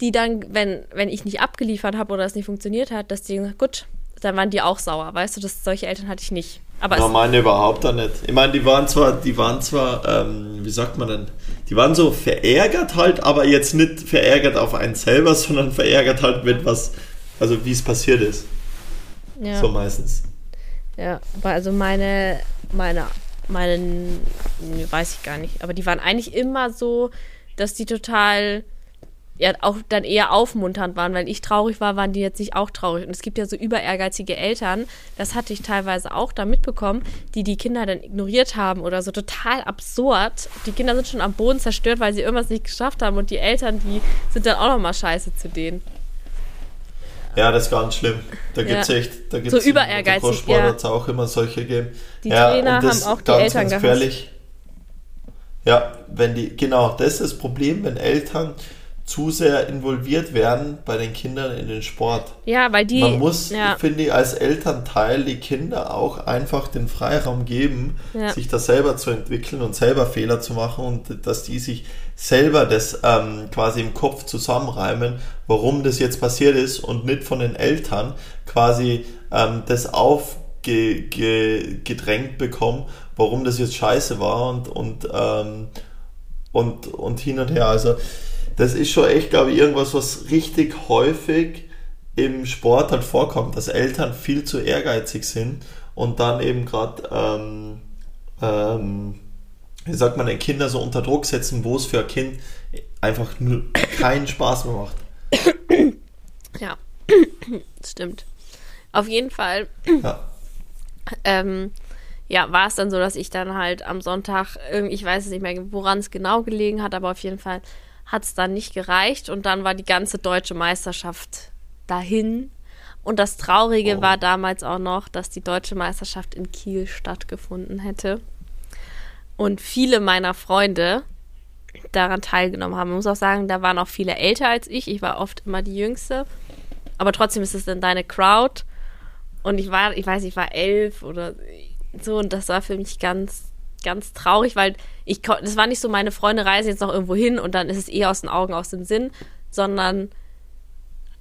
die dann, wenn, wenn ich nicht abgeliefert habe oder es nicht funktioniert hat, dass die, gut, dann waren die auch sauer, weißt du, dass solche Eltern hatte ich nicht. Aber ja, meine überhaupt da nicht. Ich meine, die waren zwar, die waren zwar, ähm, wie sagt man denn, die waren so verärgert halt, aber jetzt nicht verärgert auf einen selber, sondern verärgert halt mit was, also wie es passiert ist. Ja. So meistens. Ja, aber also meine, meine, meine, weiß ich gar nicht, aber die waren eigentlich immer so, dass die total ja auch dann eher aufmunternd waren, weil ich traurig war, waren die jetzt nicht auch traurig. Und es gibt ja so über ehrgeizige Eltern, das hatte ich teilweise auch da mitbekommen, die die Kinder dann ignoriert haben oder so total absurd. Die Kinder sind schon am Boden zerstört, weil sie irgendwas nicht geschafft haben und die Eltern, die sind dann auch nochmal scheiße zu denen. Ja, das ist ganz schlimm. Da gibt es ja. echt, da gibt's so über ehrgeizig. Ja. hat es auch immer solche gegeben. Die ja, Trainer haben auch die Eltern ganz gefährlich. Ja, wenn die, genau, das ist das Problem, wenn Eltern zu sehr involviert werden bei den Kindern in den Sport. Ja, weil die. Man muss, ja. finde ich, als Elternteil die Kinder auch einfach den Freiraum geben, ja. sich da selber zu entwickeln und selber Fehler zu machen und dass die sich selber das ähm, quasi im Kopf zusammenreimen, warum das jetzt passiert ist und nicht von den Eltern quasi ähm, das aufgedrängt bekommen, warum das jetzt scheiße war und, und, ähm, und, und hin und her. Also das ist schon echt, glaube ich, irgendwas, was richtig häufig im Sport halt vorkommt, dass Eltern viel zu ehrgeizig sind und dann eben gerade, ähm, ähm, wie sagt man, den Kinder so unter Druck setzen, wo es für ein Kind einfach nur keinen Spaß mehr macht. Ja, stimmt. Auf jeden Fall. Ja. Ähm, ja, war es dann so, dass ich dann halt am Sonntag, irgendwie, ich weiß es nicht mehr, woran es genau gelegen hat, aber auf jeden Fall hat es dann nicht gereicht und dann war die ganze deutsche Meisterschaft dahin. Und das Traurige Oh. war damals auch noch, dass die deutsche Meisterschaft in Kiel stattgefunden hätte. Und viele meiner Freunde daran teilgenommen haben. Ich muss auch sagen, da waren auch viele älter als ich. Ich war oft immer die Jüngste. Aber trotzdem ist es dann deine Crowd. Und ich war, ich weiß, ich war elf oder so. Und das war für mich ganz, ganz traurig, weil ich, das war nicht so, meine Freunde reisen jetzt noch irgendwo hin und dann ist es eher aus den Augen, aus dem Sinn, sondern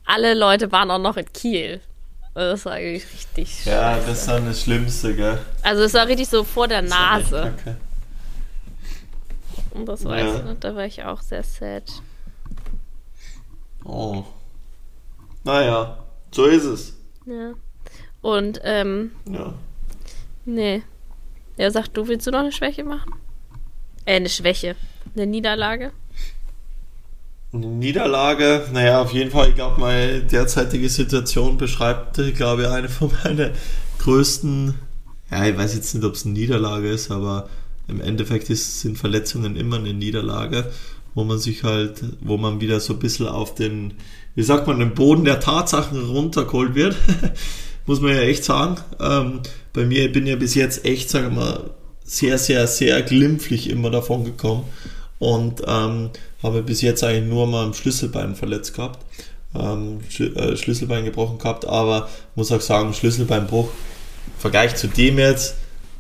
alle Leute waren auch noch in Kiel. Also Das war eigentlich richtig. Ja, das ist dann das Schlimmste, gell? Also es war richtig so vor der Nase. Und das Ja. weiß ich da war ich auch sehr sad. Oh. Naja, so ist es. Ja. Und, ähm, Ja. nee. Ja, sag du, willst du noch eine Schwäche machen? Äh, eine Schwäche. Eine Niederlage? Eine Niederlage, naja, auf jeden Fall, ich glaube, meine derzeitige Situation beschreibt, ich glaube, eine von meinen größten, ja, ich weiß jetzt nicht, ob es eine Niederlage ist, aber im Endeffekt ist, sind Verletzungen immer eine Niederlage, wo man sich halt, wo man wieder so ein bisschen auf den, wie sagt man, den Boden der Tatsachen runtergeholt wird, muss man ja echt sagen. Ähm, bei mir ich bin ja bis jetzt echt, sagen wir mal, sehr, sehr, sehr glimpflich immer davon gekommen und ähm, habe bis jetzt eigentlich nur mal am Schlüsselbein verletzt gehabt, ähm, Schlü äh, Schlüsselbein gebrochen gehabt, aber muss auch sagen, Schlüsselbeinbruch im Vergleich zu dem jetzt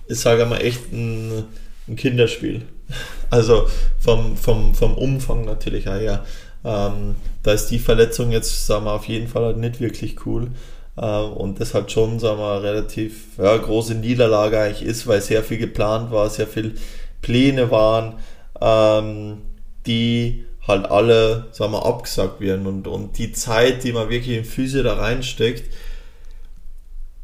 ist, sage ich mal, echt ein, ein Kinderspiel. Also vom, vom, vom Umfang natürlich her. Ähm, da ist die Verletzung jetzt, sagen wir, auf jeden Fall halt nicht wirklich cool. Ähm, und das halt schon, sagen wir, relativ ja, große Niederlage eigentlich ist, weil sehr viel geplant war, sehr viel Pläne waren, ähm, die halt alle, sagen wir, abgesagt werden. Und, und die Zeit, die man wirklich in Physio da reinsteckt,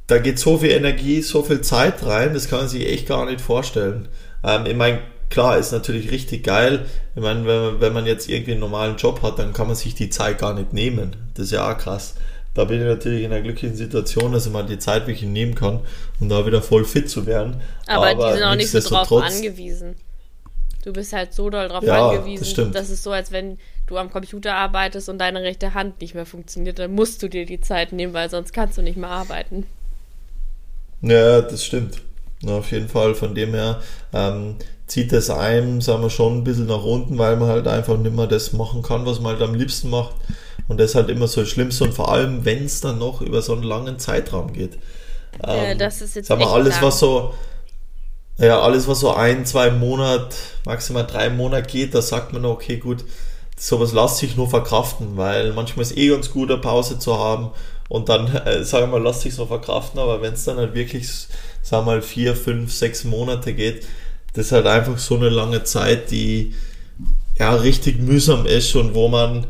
da geht so viel Energie, so viel Zeit rein, das kann man sich echt gar nicht vorstellen. Ähm, ich meine, klar, ist natürlich richtig geil. Ich meine, wenn wenn man jetzt irgendwie einen normalen Job hat, dann kann man sich die Zeit gar nicht nehmen. Das ist ja auch krass. Da bin ich natürlich in einer glücklichen Situation, dass ich mal die Zeit wirklich nehmen kann, um da wieder voll fit zu werden. Aber, die sind auch nicht so drauf angewiesen. Du bist halt so doll drauf Ja, angewiesen. das. Das ist so, als wenn du am Computer arbeitest und deine rechte Hand nicht mehr funktioniert. Dann musst du dir die Zeit nehmen, weil sonst kannst du nicht mehr arbeiten. Ja, das stimmt. Na, auf jeden Fall. Von dem her ähm, zieht das einem, sagen wir, schon ein bisschen nach unten, weil man halt einfach nicht mehr das machen kann, was man halt am liebsten macht. Und das ist halt immer so das Schlimmste. Und vor allem, wenn es dann noch über so einen langen Zeitraum geht. Äh, das ist jetzt Sag mal, alles, lang. was so, ja, alles, was so ein, zwei Monate, maximal drei Monate geht, da sagt man, okay, gut, sowas lässt sich nur verkraften, weil manchmal ist eh ganz gut, eine Pause zu haben und dann, äh, sagen wir mal, lässt sich so verkraften, aber wenn es dann halt wirklich, sagen wir mal, vier, fünf, sechs Monate geht, das ist halt einfach so eine lange Zeit, die ja richtig mühsam ist und wo man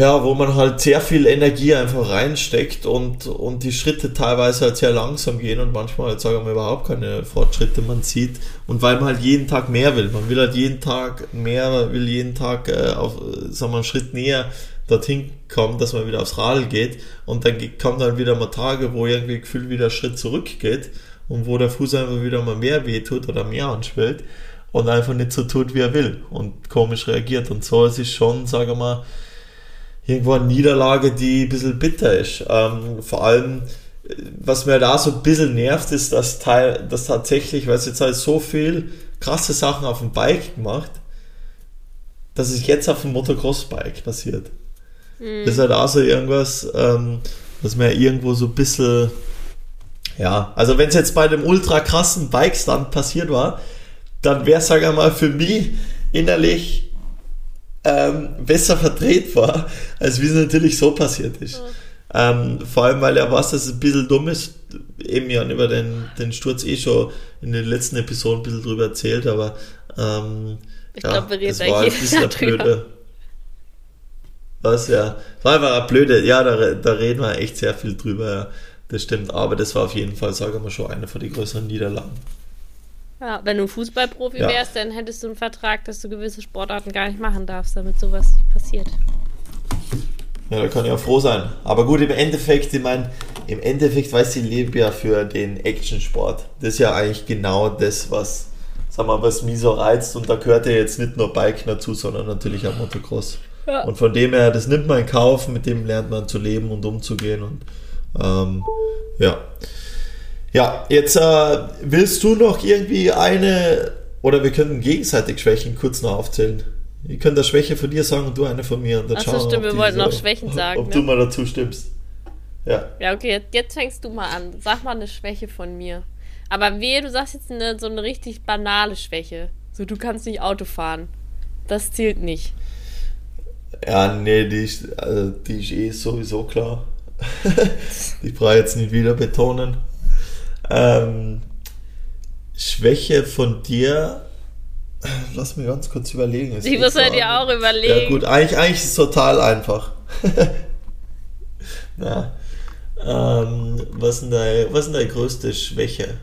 ja, wo man halt sehr viel Energie einfach reinsteckt und, und die Schritte teilweise halt sehr langsam gehen und manchmal halt, sagen wir, überhaupt keine Fortschritte man sieht. Und weil man halt jeden Tag mehr will. Man will halt jeden Tag mehr, will jeden Tag äh, auf, sagen wir, einen Schritt näher dorthin kommen, dass man wieder aufs Radl geht. Und dann kommen dann wieder mal Tage, wo irgendwie gefühlt wieder ein Schritt zurückgeht und wo der Fuß einfach wieder mal mehr wehtut oder mehr anschwillt und einfach nicht so tut, wie er will und komisch reagiert. Und so ist es schon, sagen wir mal, irgendwo eine Niederlage, die ein bisschen bitter ist. Ähm, vor allem, was mir da so ein bisschen nervt, ist, dass, Teil, dass tatsächlich, weil es jetzt halt so viel krasse Sachen auf dem Bike gemacht, dass es jetzt auf dem Motocross-Bike passiert. Das ist halt auch so irgendwas, ähm, was mir irgendwo so ein bisschen, ja, also wenn es jetzt bei dem ultra krassen Bikestand passiert war, dann wäre es, sag ich mal, für mich innerlich ähm, besser verdreht war, als wie es natürlich so passiert ist. Ähm, vor allem, weil er weiß, dass es ein bisschen dumm ist. Eben ja über den, den Sturz eh schon in den letzten Episoden ein bisschen drüber erzählt, aber ähm, Ich ja, glaube, wir reden war ein bisschen blöde. Was, ja. War einfach eine blöde, ja, da, da reden wir echt sehr viel drüber, ja. Das stimmt, aber das war auf jeden Fall, sagen wir schon, eine von den größeren Niederlagen. Ja, wenn du Fußballprofi Ja. wärst, dann hättest du einen Vertrag, dass du gewisse Sportarten gar nicht machen darfst, damit sowas nicht passiert. Ja, da kann ich auch froh sein. Aber gut, im Endeffekt, ich meine, im Endeffekt weiß ich, lebe ja für den Actionsport. Das ist ja eigentlich genau das, was, sag mal, was mich so reizt. Und da gehört ja jetzt nicht nur Bike dazu, sondern natürlich auch Motocross. Ja. Und von dem her, das nimmt man in Kauf, mit dem lernt man zu leben und umzugehen. Und ähm, ja. Ja, jetzt äh, willst du noch irgendwie eine, oder wir könnten gegenseitig Schwächen kurz noch aufzählen. Ich könnte eine Schwäche von dir sagen und du eine von mir. Und dann Ach so, schauen stimmt, wir wollten so- noch Schwächen sagen, Ob ne? du mal dazu stimmst. Ja. Ja, okay, jetzt, jetzt fängst du mal an. Sag mal eine Schwäche von mir. Aber wehe, du sagst jetzt eine, so eine richtig banale Schwäche. So, du kannst nicht Auto fahren. Das zählt nicht. Ja, nee, die ist, also die ist eh sowieso klar. die brauche ich jetzt nicht wieder betonen. Ähm, Schwäche von dir. Lass mich ganz kurz überlegen. Ist Ich muss halt ja auch überlegen. Ja, gut, eigentlich, eigentlich ist es total einfach. ja. Ähm, was ist deine, was ist deine größte Schwäche?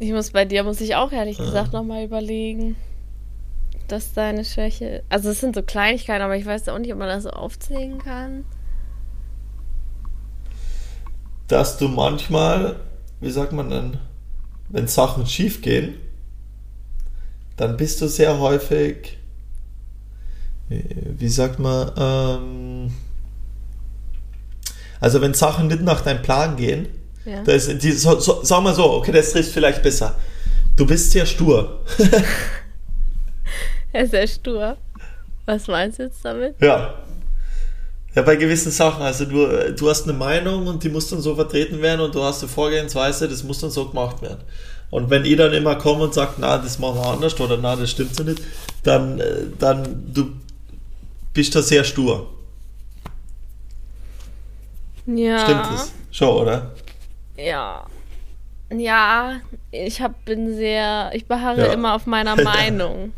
Ich muss bei dir, muss ich auch ehrlich Ah. gesagt nochmal überlegen, dass deine Schwäche. Also, es sind so Kleinigkeiten, aber ich weiß auch nicht, ob man das so aufzählen kann. Dass du manchmal, wie sagt man denn, wenn Sachen schief gehen, dann bist du sehr häufig, äh, wie sagt man, ähm, also wenn Sachen nicht nach deinem Plan gehen, Ja. da ist die, so, so, sagen wir so, okay, das trifft vielleicht besser. Du bist sehr stur. Er ist sehr stur. Was meinst du jetzt damit? Ja. Ja, bei gewissen Sachen. Also du, du hast eine Meinung und die muss dann so vertreten werden und du hast eine Vorgehensweise, das muss dann so gemacht werden. Und wenn ihr dann immer kommt und sagt, na, das machen wir anders oder na, das stimmt so nicht, dann, äh, dann du bist da sehr stur. Ja. Stimmt das? Schon, oder? Ja. Ja, ich hab, bin sehr. Ich beharre Ja. immer auf meiner Meinung.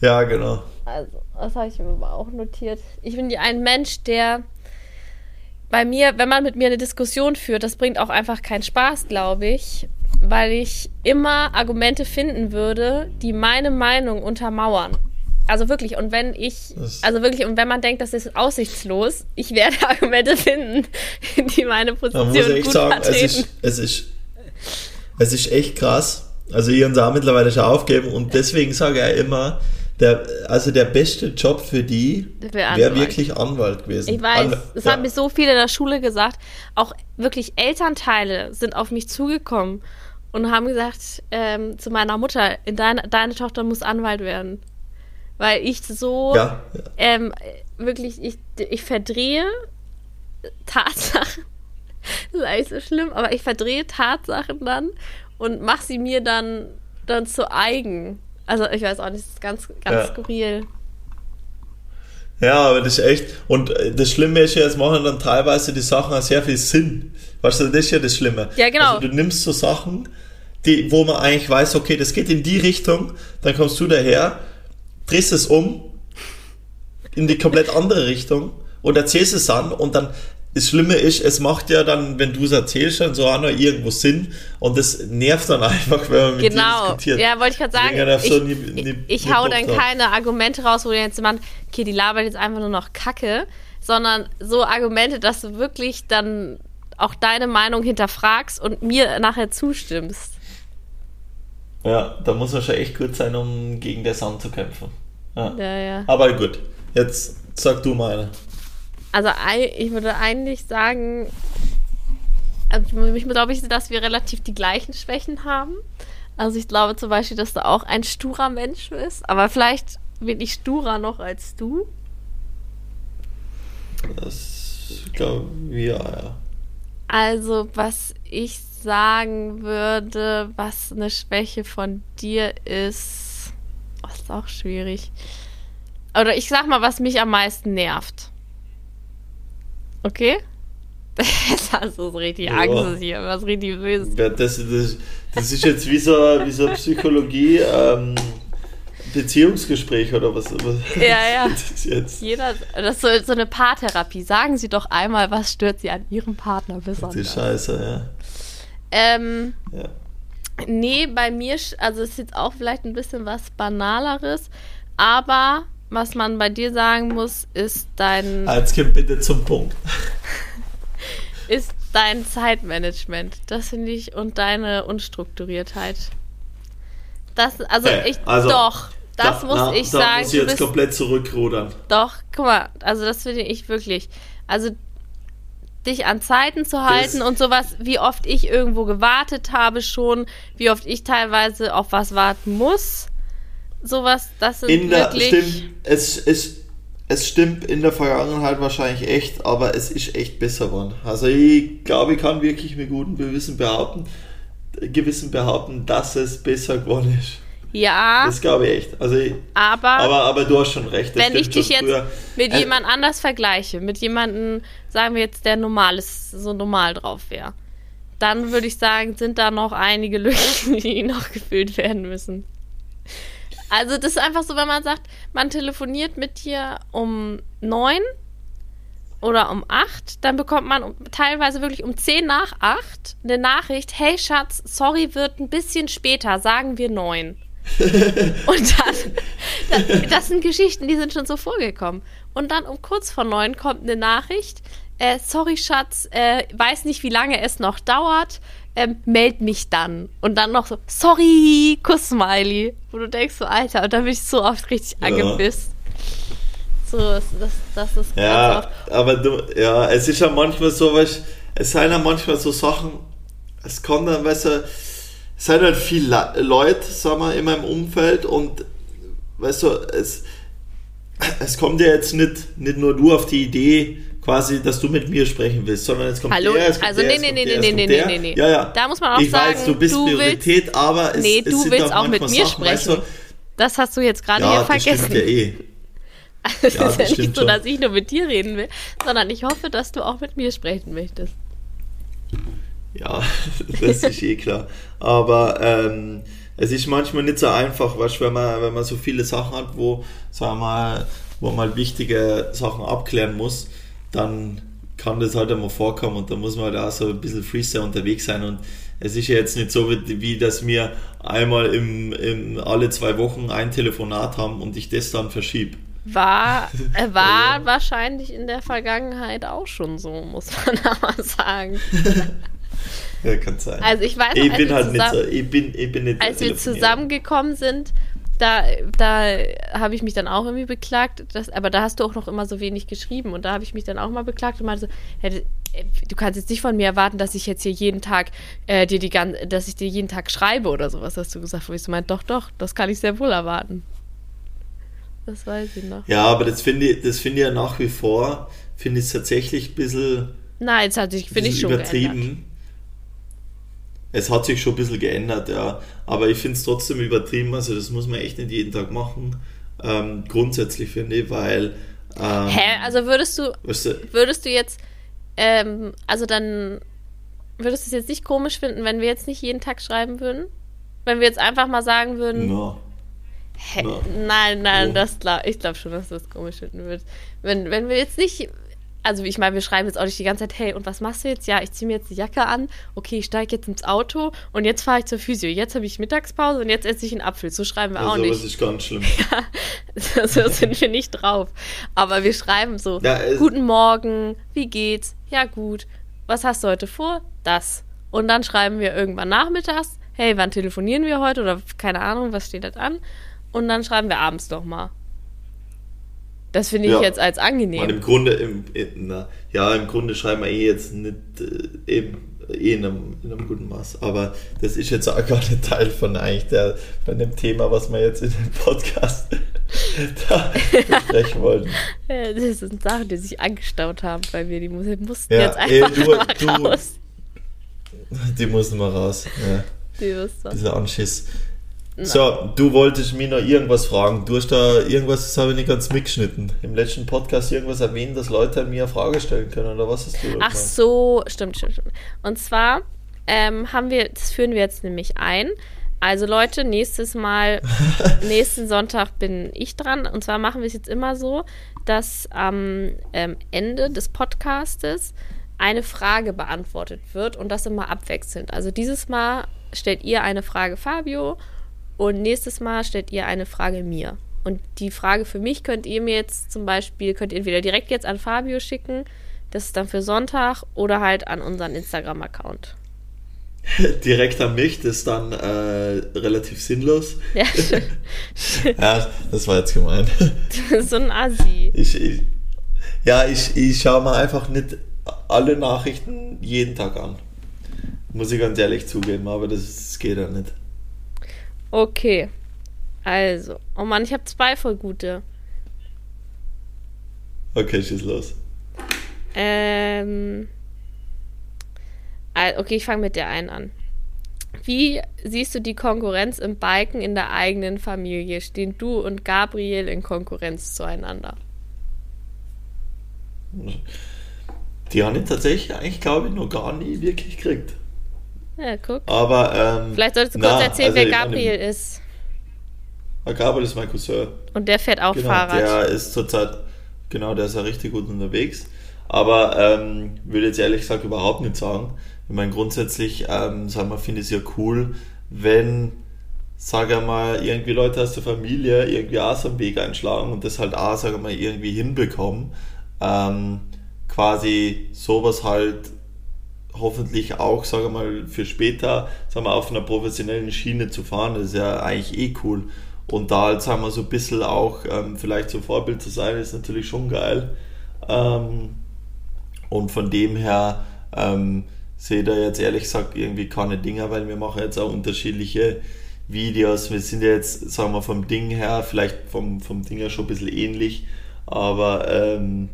Ja, genau. Also, das habe ich mir aber auch notiert. Ich bin ein Mensch, der bei mir, wenn man mit mir eine Diskussion führt, das bringt auch einfach keinen Spaß, glaube ich, weil ich immer Argumente finden würde, die meine Meinung untermauern. Also wirklich, und wenn ich, also wirklich, und wenn man denkt, das ist aussichtslos, ich werde Argumente finden, die meine Position muss ich echt gut sagen, es ist, es, ist, es ist echt krass. Also ich habe auch mittlerweile schon aufgegeben und deswegen sage ich ja immer, der, also der beste Job für die Wär wäre Anwalt. wirklich Anwalt gewesen. Ich weiß, Anw- es ja. haben mir so viele in der Schule gesagt. Auch wirklich Elternteile sind auf mich zugekommen und haben gesagt ähm, zu meiner Mutter, in deine, deine Tochter muss Anwalt werden. Weil ich so ja, ähm, wirklich, ich, ich verdrehe Tatsachen. Das ist eigentlich so schlimm, aber ich verdrehe Tatsachen dann und mache sie mir dann, dann zu eigen. Also ich weiß auch nicht, das ist ganz, ganz Ja. skurril. ja, aber das ist echt. Und äh, das Schlimme ist ja, es machen dann teilweise die Sachen auch sehr viel Sinn. Weißt du, das ist ja das Schlimme. Ja, genau. Also du nimmst so Sachen, die, wo man eigentlich weiß, okay, das geht in die Richtung, dann kommst du daher, drehst es um in die komplett andere Richtung und erzählst es dann und dann das Schlimme ist, es macht ja dann, wenn du es erzählst, dann so auch noch irgendwo Sinn und das nervt dann einfach, wenn man mit dir Genau, diskutiert. ja, wollte ich gerade sagen. Ich, so nie- nie- ich, ich hau dann drauf. keine Argumente raus, wo jetzt jemand, okay, die labert jetzt einfach nur noch Kacke, sondern so Argumente, dass du wirklich dann auch deine Meinung hinterfragst und mir nachher zustimmst. Ja, da muss man schon echt gut sein, um gegen das anzukämpfen. Ja. Ja, ja. Aber gut, jetzt sag du meine. Also ich würde eigentlich sagen, also ich glaube ich, dass wir relativ die gleichen Schwächen haben. Also ich glaube zum Beispiel, dass du auch ein sturer Mensch bist, aber vielleicht bin ich sturer noch als du. Das glaube wir, ja. Also, was ich sagen würde, was eine Schwäche von dir ist, oh, ist auch schwierig. Oder ich sag mal, was mich am meisten nervt. Okay? Du so richtig Ja. Angst hier, was richtig böses. Ja, Das, das, das ist jetzt wie so, wie so Psychologie, ähm, Beziehungsgespräch oder was? was Ja, ja. Das ist jetzt. Jeder, das ist so, so eine Paartherapie. Sagen Sie doch einmal, was stört Sie an Ihrem Partner Die besonders? Scheiße, Ähm, ja. ja. nee, bei mir, also ist jetzt auch vielleicht ein bisschen was Banaleres, aber was man bei dir sagen muss, ist dein, Jetzt kommt bitte zum Punkt. ist dein Zeitmanagement. Das finde ich und deine Unstrukturiertheit. Das, also Okay, ich, also, doch, das Da- muss na, ich da sagen. muss ich jetzt bist, komplett zurückrudern. doch, guck mal, also das finde ich wirklich. Also dich an Zeiten zu halten und sowas, wie oft ich irgendwo gewartet habe schon, wie oft ich teilweise auf was warten muss. Sowas, das sind In der, wirklich. stimmt, es, es, es stimmt in der Vergangenheit wahrscheinlich echt, aber es ist echt besser geworden. Also ich glaube, ich kann wirklich mit gutem Gewissen behaupten, Gewissen behaupten, dass es besser geworden ist. Ja, Das glaube ich echt. Also ich, aber, aber, aber du hast schon recht. wenn ich dich jetzt mit Äh, jemand anders vergleiche, mit jemandem, sagen wir jetzt, der normal ist, so normal drauf wäre, dann würde ich sagen, sind da noch einige Lücken, die noch gefüllt werden müssen. Also das ist einfach so, wenn man sagt, man telefoniert mit dir um neun oder um acht, dann bekommt man um, teilweise wirklich um zehn nach acht eine Nachricht, hey Schatz, sorry, wird ein bisschen später, sagen wir neun. Und dann, das, das sind Geschichten, die sind schon so vorgekommen. Und dann um kurz vor neun kommt eine Nachricht, äh, sorry Schatz, äh, weiß nicht, wie lange es noch dauert, ähm, meld mich dann. Und dann noch so, sorry, Kuss-Smiley. Wo du denkst so, Alter, und dann bin ich so oft richtig Ja. angepisst. So, das, das, ist ganz Ja, oft. aber du, ja, es ist ja manchmal so, weißt, es sind ja manchmal so Sachen, es kommt dann, weißt du, es sind halt viele Le- Leute, sagen wir, in meinem Umfeld und, weißt du, es, es kommt ja jetzt nicht, nicht nur du auf die Idee, quasi, dass du mit mir sprechen willst, sondern es kommt Hallo? der, es kommt Also der, nee, es nee, kommt nee, der, nee, es nee, der. nee, nee. Ja, ja. Da muss man auch ich weiß, sagen, du bist du willst- Priorität, aber es, Nee, es du sind willst auch manchmal mit mir Sachen, weißt sprechen. du, Das hast du jetzt gerade ja, hier das vergessen. stimmt ja eh. Es ist Ja, ja, das nicht so, schon. dass ich nur mit dir reden will, sondern ich hoffe, dass du auch mit mir sprechen möchtest. Ja, das ist eh klar. Aber ähm, es ist manchmal nicht so einfach, weißt, du, wenn man, wenn man so viele Sachen hat, wo, sagen wir mal, wo man wichtige Sachen abklären muss, dann kann das halt einmal vorkommen und da muss man halt auch so ein bisschen Freestyle unterwegs sein und es ist ja jetzt nicht so, wie, dass wir einmal im, im, alle zwei Wochen ein Telefonat haben und ich das dann verschiebe. War, äh, war Ja. wahrscheinlich in der Vergangenheit auch schon so, muss man aber sagen. Ja, kann sein. Also ich weiß noch, ich bin halt nicht so, ich bin, ich bin nicht als wir zusammengekommen sind, da, da habe ich mich dann auch irgendwie beklagt, dass, aber da hast du auch noch immer so wenig geschrieben und da habe ich mich dann auch mal beklagt und meinte so, hey, äh, du kannst jetzt nicht von mir erwarten, dass ich jetzt hier jeden Tag äh, dir die gan dass ich dir jeden Tag schreibe oder sowas, hast du gesagt, wo ich so meinte, doch, doch, das kann ich sehr wohl erwarten. Das weiß ich noch. Ja, aber das finde ich, das finde ich ja nach wie vor, finde ich es tatsächlich ein bisschen, Nein, jetzt hat sich, finde ich schon übertrieben. geändert. Es hat sich schon ein bisschen geändert, ja. Aber ich finde es trotzdem übertrieben, also das muss man echt nicht jeden Tag machen. Ähm, grundsätzlich finde ich, weil. Ähm, Hä? Also würdest du, Weißt du, würdest du jetzt, ähm, also dann würdest du es jetzt nicht komisch finden, wenn wir jetzt nicht jeden Tag schreiben würden? Wenn wir jetzt einfach mal sagen würden, na, hä, na. nein, nein, Oh. das glaub, ich glaube schon, dass du das komisch finden würdest. Wenn, wenn wir jetzt nicht, also ich meine, wir schreiben jetzt auch nicht die ganze Zeit, hey, und was machst du jetzt? Ja, ich ziehe mir jetzt die Jacke an, okay, ich steige jetzt ins Auto und jetzt fahre ich zur Physio. Jetzt habe ich Mittagspause und jetzt esse ich einen Apfel. So schreiben wir auch also nicht. das ist ganz schlimm. so sind wir nicht drauf. Aber wir schreiben so, Ja, guten Morgen, wie geht's? Ja, gut. Was hast du heute vor? Das. Und dann schreiben wir irgendwann nachmittags, hey, wann telefonieren wir heute? Oder keine Ahnung, was steht das an? Und dann schreiben wir abends doch mal. Das finde ich Ja. jetzt als angenehm. im Grunde, im, na, ja, im Grunde schreiben wir eh jetzt nicht äh, eben eh in einem, in einem guten Maß. Aber das ist jetzt auch gar nicht Teil von eigentlich der, von dem Thema, was wir jetzt in dem Podcast da besprechen wollten. Das sind Sachen, die sich angestaut haben bei mir. Die mu- mussten Ja, jetzt ey, einfach du- mal du- raus. Die mussten wir raus. Ja. Die mussten- Bisschen Anschiss. So, du wolltest mir noch irgendwas fragen. Du hast da irgendwas, das habe ich nicht ganz mitgeschnitten. Im letzten Podcast irgendwas erwähnt, dass Leute mir eine Frage stellen können, oder was hast du Ach gemeint? so, stimmt, stimmt, stimmt. Und zwar ähm, haben wir, das führen wir jetzt nämlich ein, Also Leute, nächstes Mal, nächsten Sonntag bin ich dran. Und zwar machen wir es jetzt immer so, dass am ähm, Ende des Podcastes eine Frage beantwortet wird und das immer abwechselnd. Also dieses Mal stellt ihr eine Frage Fabio und nächstes Mal stellt ihr eine Frage mir. Und die Frage für mich könnt ihr mir jetzt zum Beispiel, könnt ihr entweder direkt jetzt an Fabio schicken, das ist dann für Sonntag, oder halt an unseren Instagram-Account. direkt an mich, das ist dann äh, relativ sinnlos. Ja, ja, das war jetzt gemein. so ein Assi. Ich, ich, ja, ich, ich schaue mir einfach nicht alle Nachrichten jeden Tag an. Muss ich ganz ehrlich zugeben, aber das, das geht ja nicht. Okay. Also. Oh Mann, ich habe zwei voll gute. Okay, schieß los. Ähm. Okay, ich fange mit der einen an. Wie siehst du die Konkurrenz im Biken in der eigenen Familie? Stehen du und Gabriel in Konkurrenz zueinander? Die habe ich tatsächlich eigentlich, glaube ich, noch gar nie wirklich gekriegt. Ja, guck. Aber, ähm, Vielleicht solltest du kurz na, erzählen, also wer ich meine, Gabriel ist. Gabriel ist mein Cousin. Und der fährt auch Genau, Fahrrad. der ist zurzeit, genau, der ist ja richtig gut unterwegs. Aber ähm, würde jetzt ehrlich gesagt überhaupt nicht sagen. Ich meine, grundsätzlich, ähm, sagen wir, finde ich es ja cool, wenn, sage mal, irgendwie Leute aus der Familie irgendwie auch so einen Weg einschlagen und das halt auch, sage mal, irgendwie hinbekommen. Ähm, quasi sowas halt hoffentlich auch, sage ich mal, für später, sagen wir, auf einer professionellen Schiene zu fahren, das ist ja eigentlich eh cool. Und da halt, sagen wir, so ein bisschen auch ähm, vielleicht so Vorbild zu sein, ist natürlich schon geil. Ähm, und von dem her ähm, sehe da jetzt ehrlich gesagt irgendwie keine Dinger, weil wir machen jetzt auch unterschiedliche Videos. Wir sind ja jetzt, sagen wir, vom Ding her, vielleicht vom, vom Ding her schon ein bisschen ähnlich, aber ähm,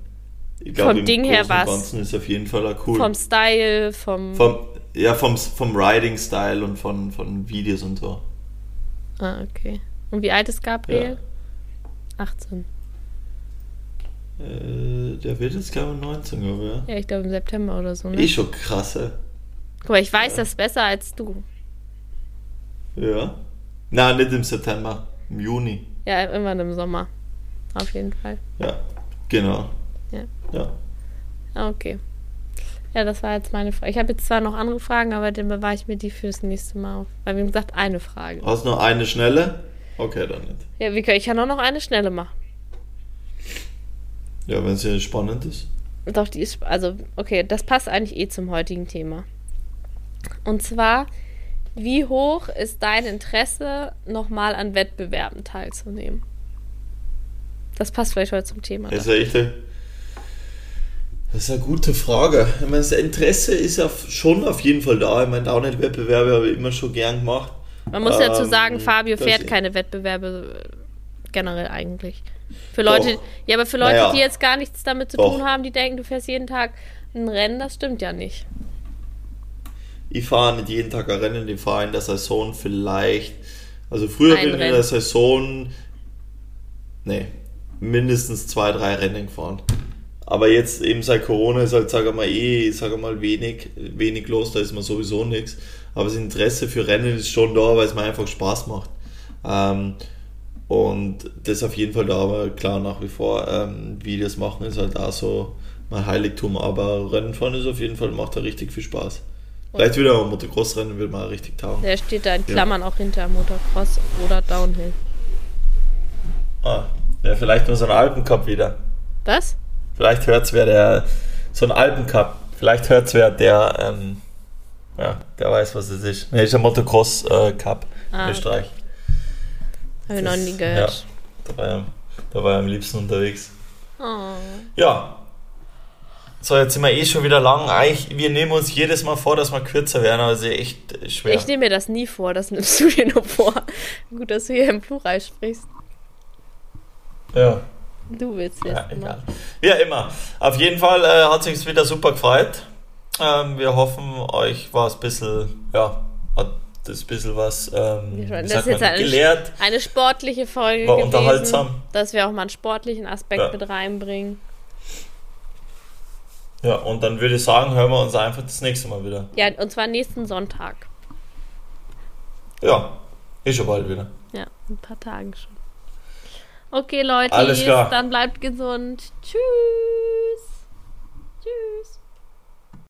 ich glaube, Vom Ding her war's. Ganzen ist auf jeden Fall cool. Vom Style, vom. Vom, ja, vom, vom Riding-Style und von, von Videos und so. ah, okay. Und wie alt ist Gabriel? 18. Äh, der wird jetzt, glaube ich, 19, glaube ich. Ja, ich glaube im September oder so. Ja. Ne? Eh schon krasse. Guck mal, ich weiß das besser als du. Ja. Nein, nicht im September. Im Juni. Ja, irgendwann im Sommer. Auf jeden Fall. Ja, genau. Ja. Ja. Ah, Okay. Ja, das war jetzt meine Frage. Ich habe jetzt zwar noch andere Fragen, aber dann bewahre ich mir die fürs nächste Mal auf. Weil wir haben gesagt, eine Frage. Hast du noch eine schnelle? Okay, dann nicht. Ja, wir können, ich kann auch noch eine schnelle machen. Ja, wenn es ja spannend ist. Doch, die ist, also, okay, das passt eigentlich eh zum heutigen Thema. Und zwar, wie hoch ist dein Interesse, nochmal an Wettbewerben teilzunehmen? Das passt vielleicht heute zum Thema. Ist, echt, eine- das ist eine gute Frage. Ich meine, das Interesse ist ja schon auf jeden Fall da. Ich meine, Downhill-Wettbewerbe habe ich immer schon gern gemacht. Man muss dazu Ähm, sagen, Fabio fährt keine Wettbewerbe äh, generell eigentlich. Für Leute, Doch. ja, aber für Leute, Naja. die jetzt gar nichts damit zu Doch. tun haben, die denken, du fährst jeden Tag ein Rennen, das stimmt ja nicht. Ich fahre nicht jeden Tag ein Rennen, ich fahre in der Saison vielleicht. Also früher bin ich in der Saison. Nee, mindestens zwei, drei Rennen gefahren. Aber jetzt eben seit Corona ist halt, sage mal, eh, sage mal, wenig, wenig los, da ist man sowieso nichts. Aber das Interesse für Rennen ist schon da, weil es mir einfach Spaß macht. Ähm, und das ist auf jeden Fall da, aber klar, nach wie vor, ähm, Videos machen ist halt auch so mein Heiligtum, aber Rennen fahren ist auf jeden Fall, macht da richtig viel Spaß. Vielleicht wieder mal Motocross-Rennen, wird mal richtig taugen. Der steht da in Ja. Klammern auch hinter Motocross oder Downhill. Ah, ja, vielleicht nur so ein Alpencup wieder. Was? Vielleicht hört's wer der, so ein Alpencup. Vielleicht hört's wer der, ähm, ja, der weiß, was es ist. Nee, ist ein Motocross-Cup Ah, in Österreich. Habe ich noch nie Ja, gehört. da war, er, da war er am liebsten unterwegs. Oh. Ja. So, jetzt sind wir eh schon wieder lang. Eigentlich, wir nehmen uns jedes Mal vor, dass wir kürzer werden, aber es ist echt schwer. Ich nehme mir das nie vor, das nimmst du dir nur vor. Gut, dass du hier im Plural sprichst. ja. Du willst Ja, jetzt. egal. Wie immer. Auf jeden Fall äh, hat sich wieder super gefreut. Ähm, wir hoffen, euch war es ein bisschen, ja, hat das ein bisschen was ähm, Das ist jetzt eine, gelehrt. eine sportliche Folge War gewesen, unterhaltsam. dass wir auch mal einen sportlichen Aspekt Ja. mit reinbringen. Ja, und dann würde ich sagen, hören wir uns einfach das nächste Mal wieder. Ja, und zwar nächsten Sonntag. Ja, Ist schon bald wieder. Ja, ein paar Tagen schon. Okay, Leute, Alles klar. dann bleibt gesund. Tschüss. Tschüss.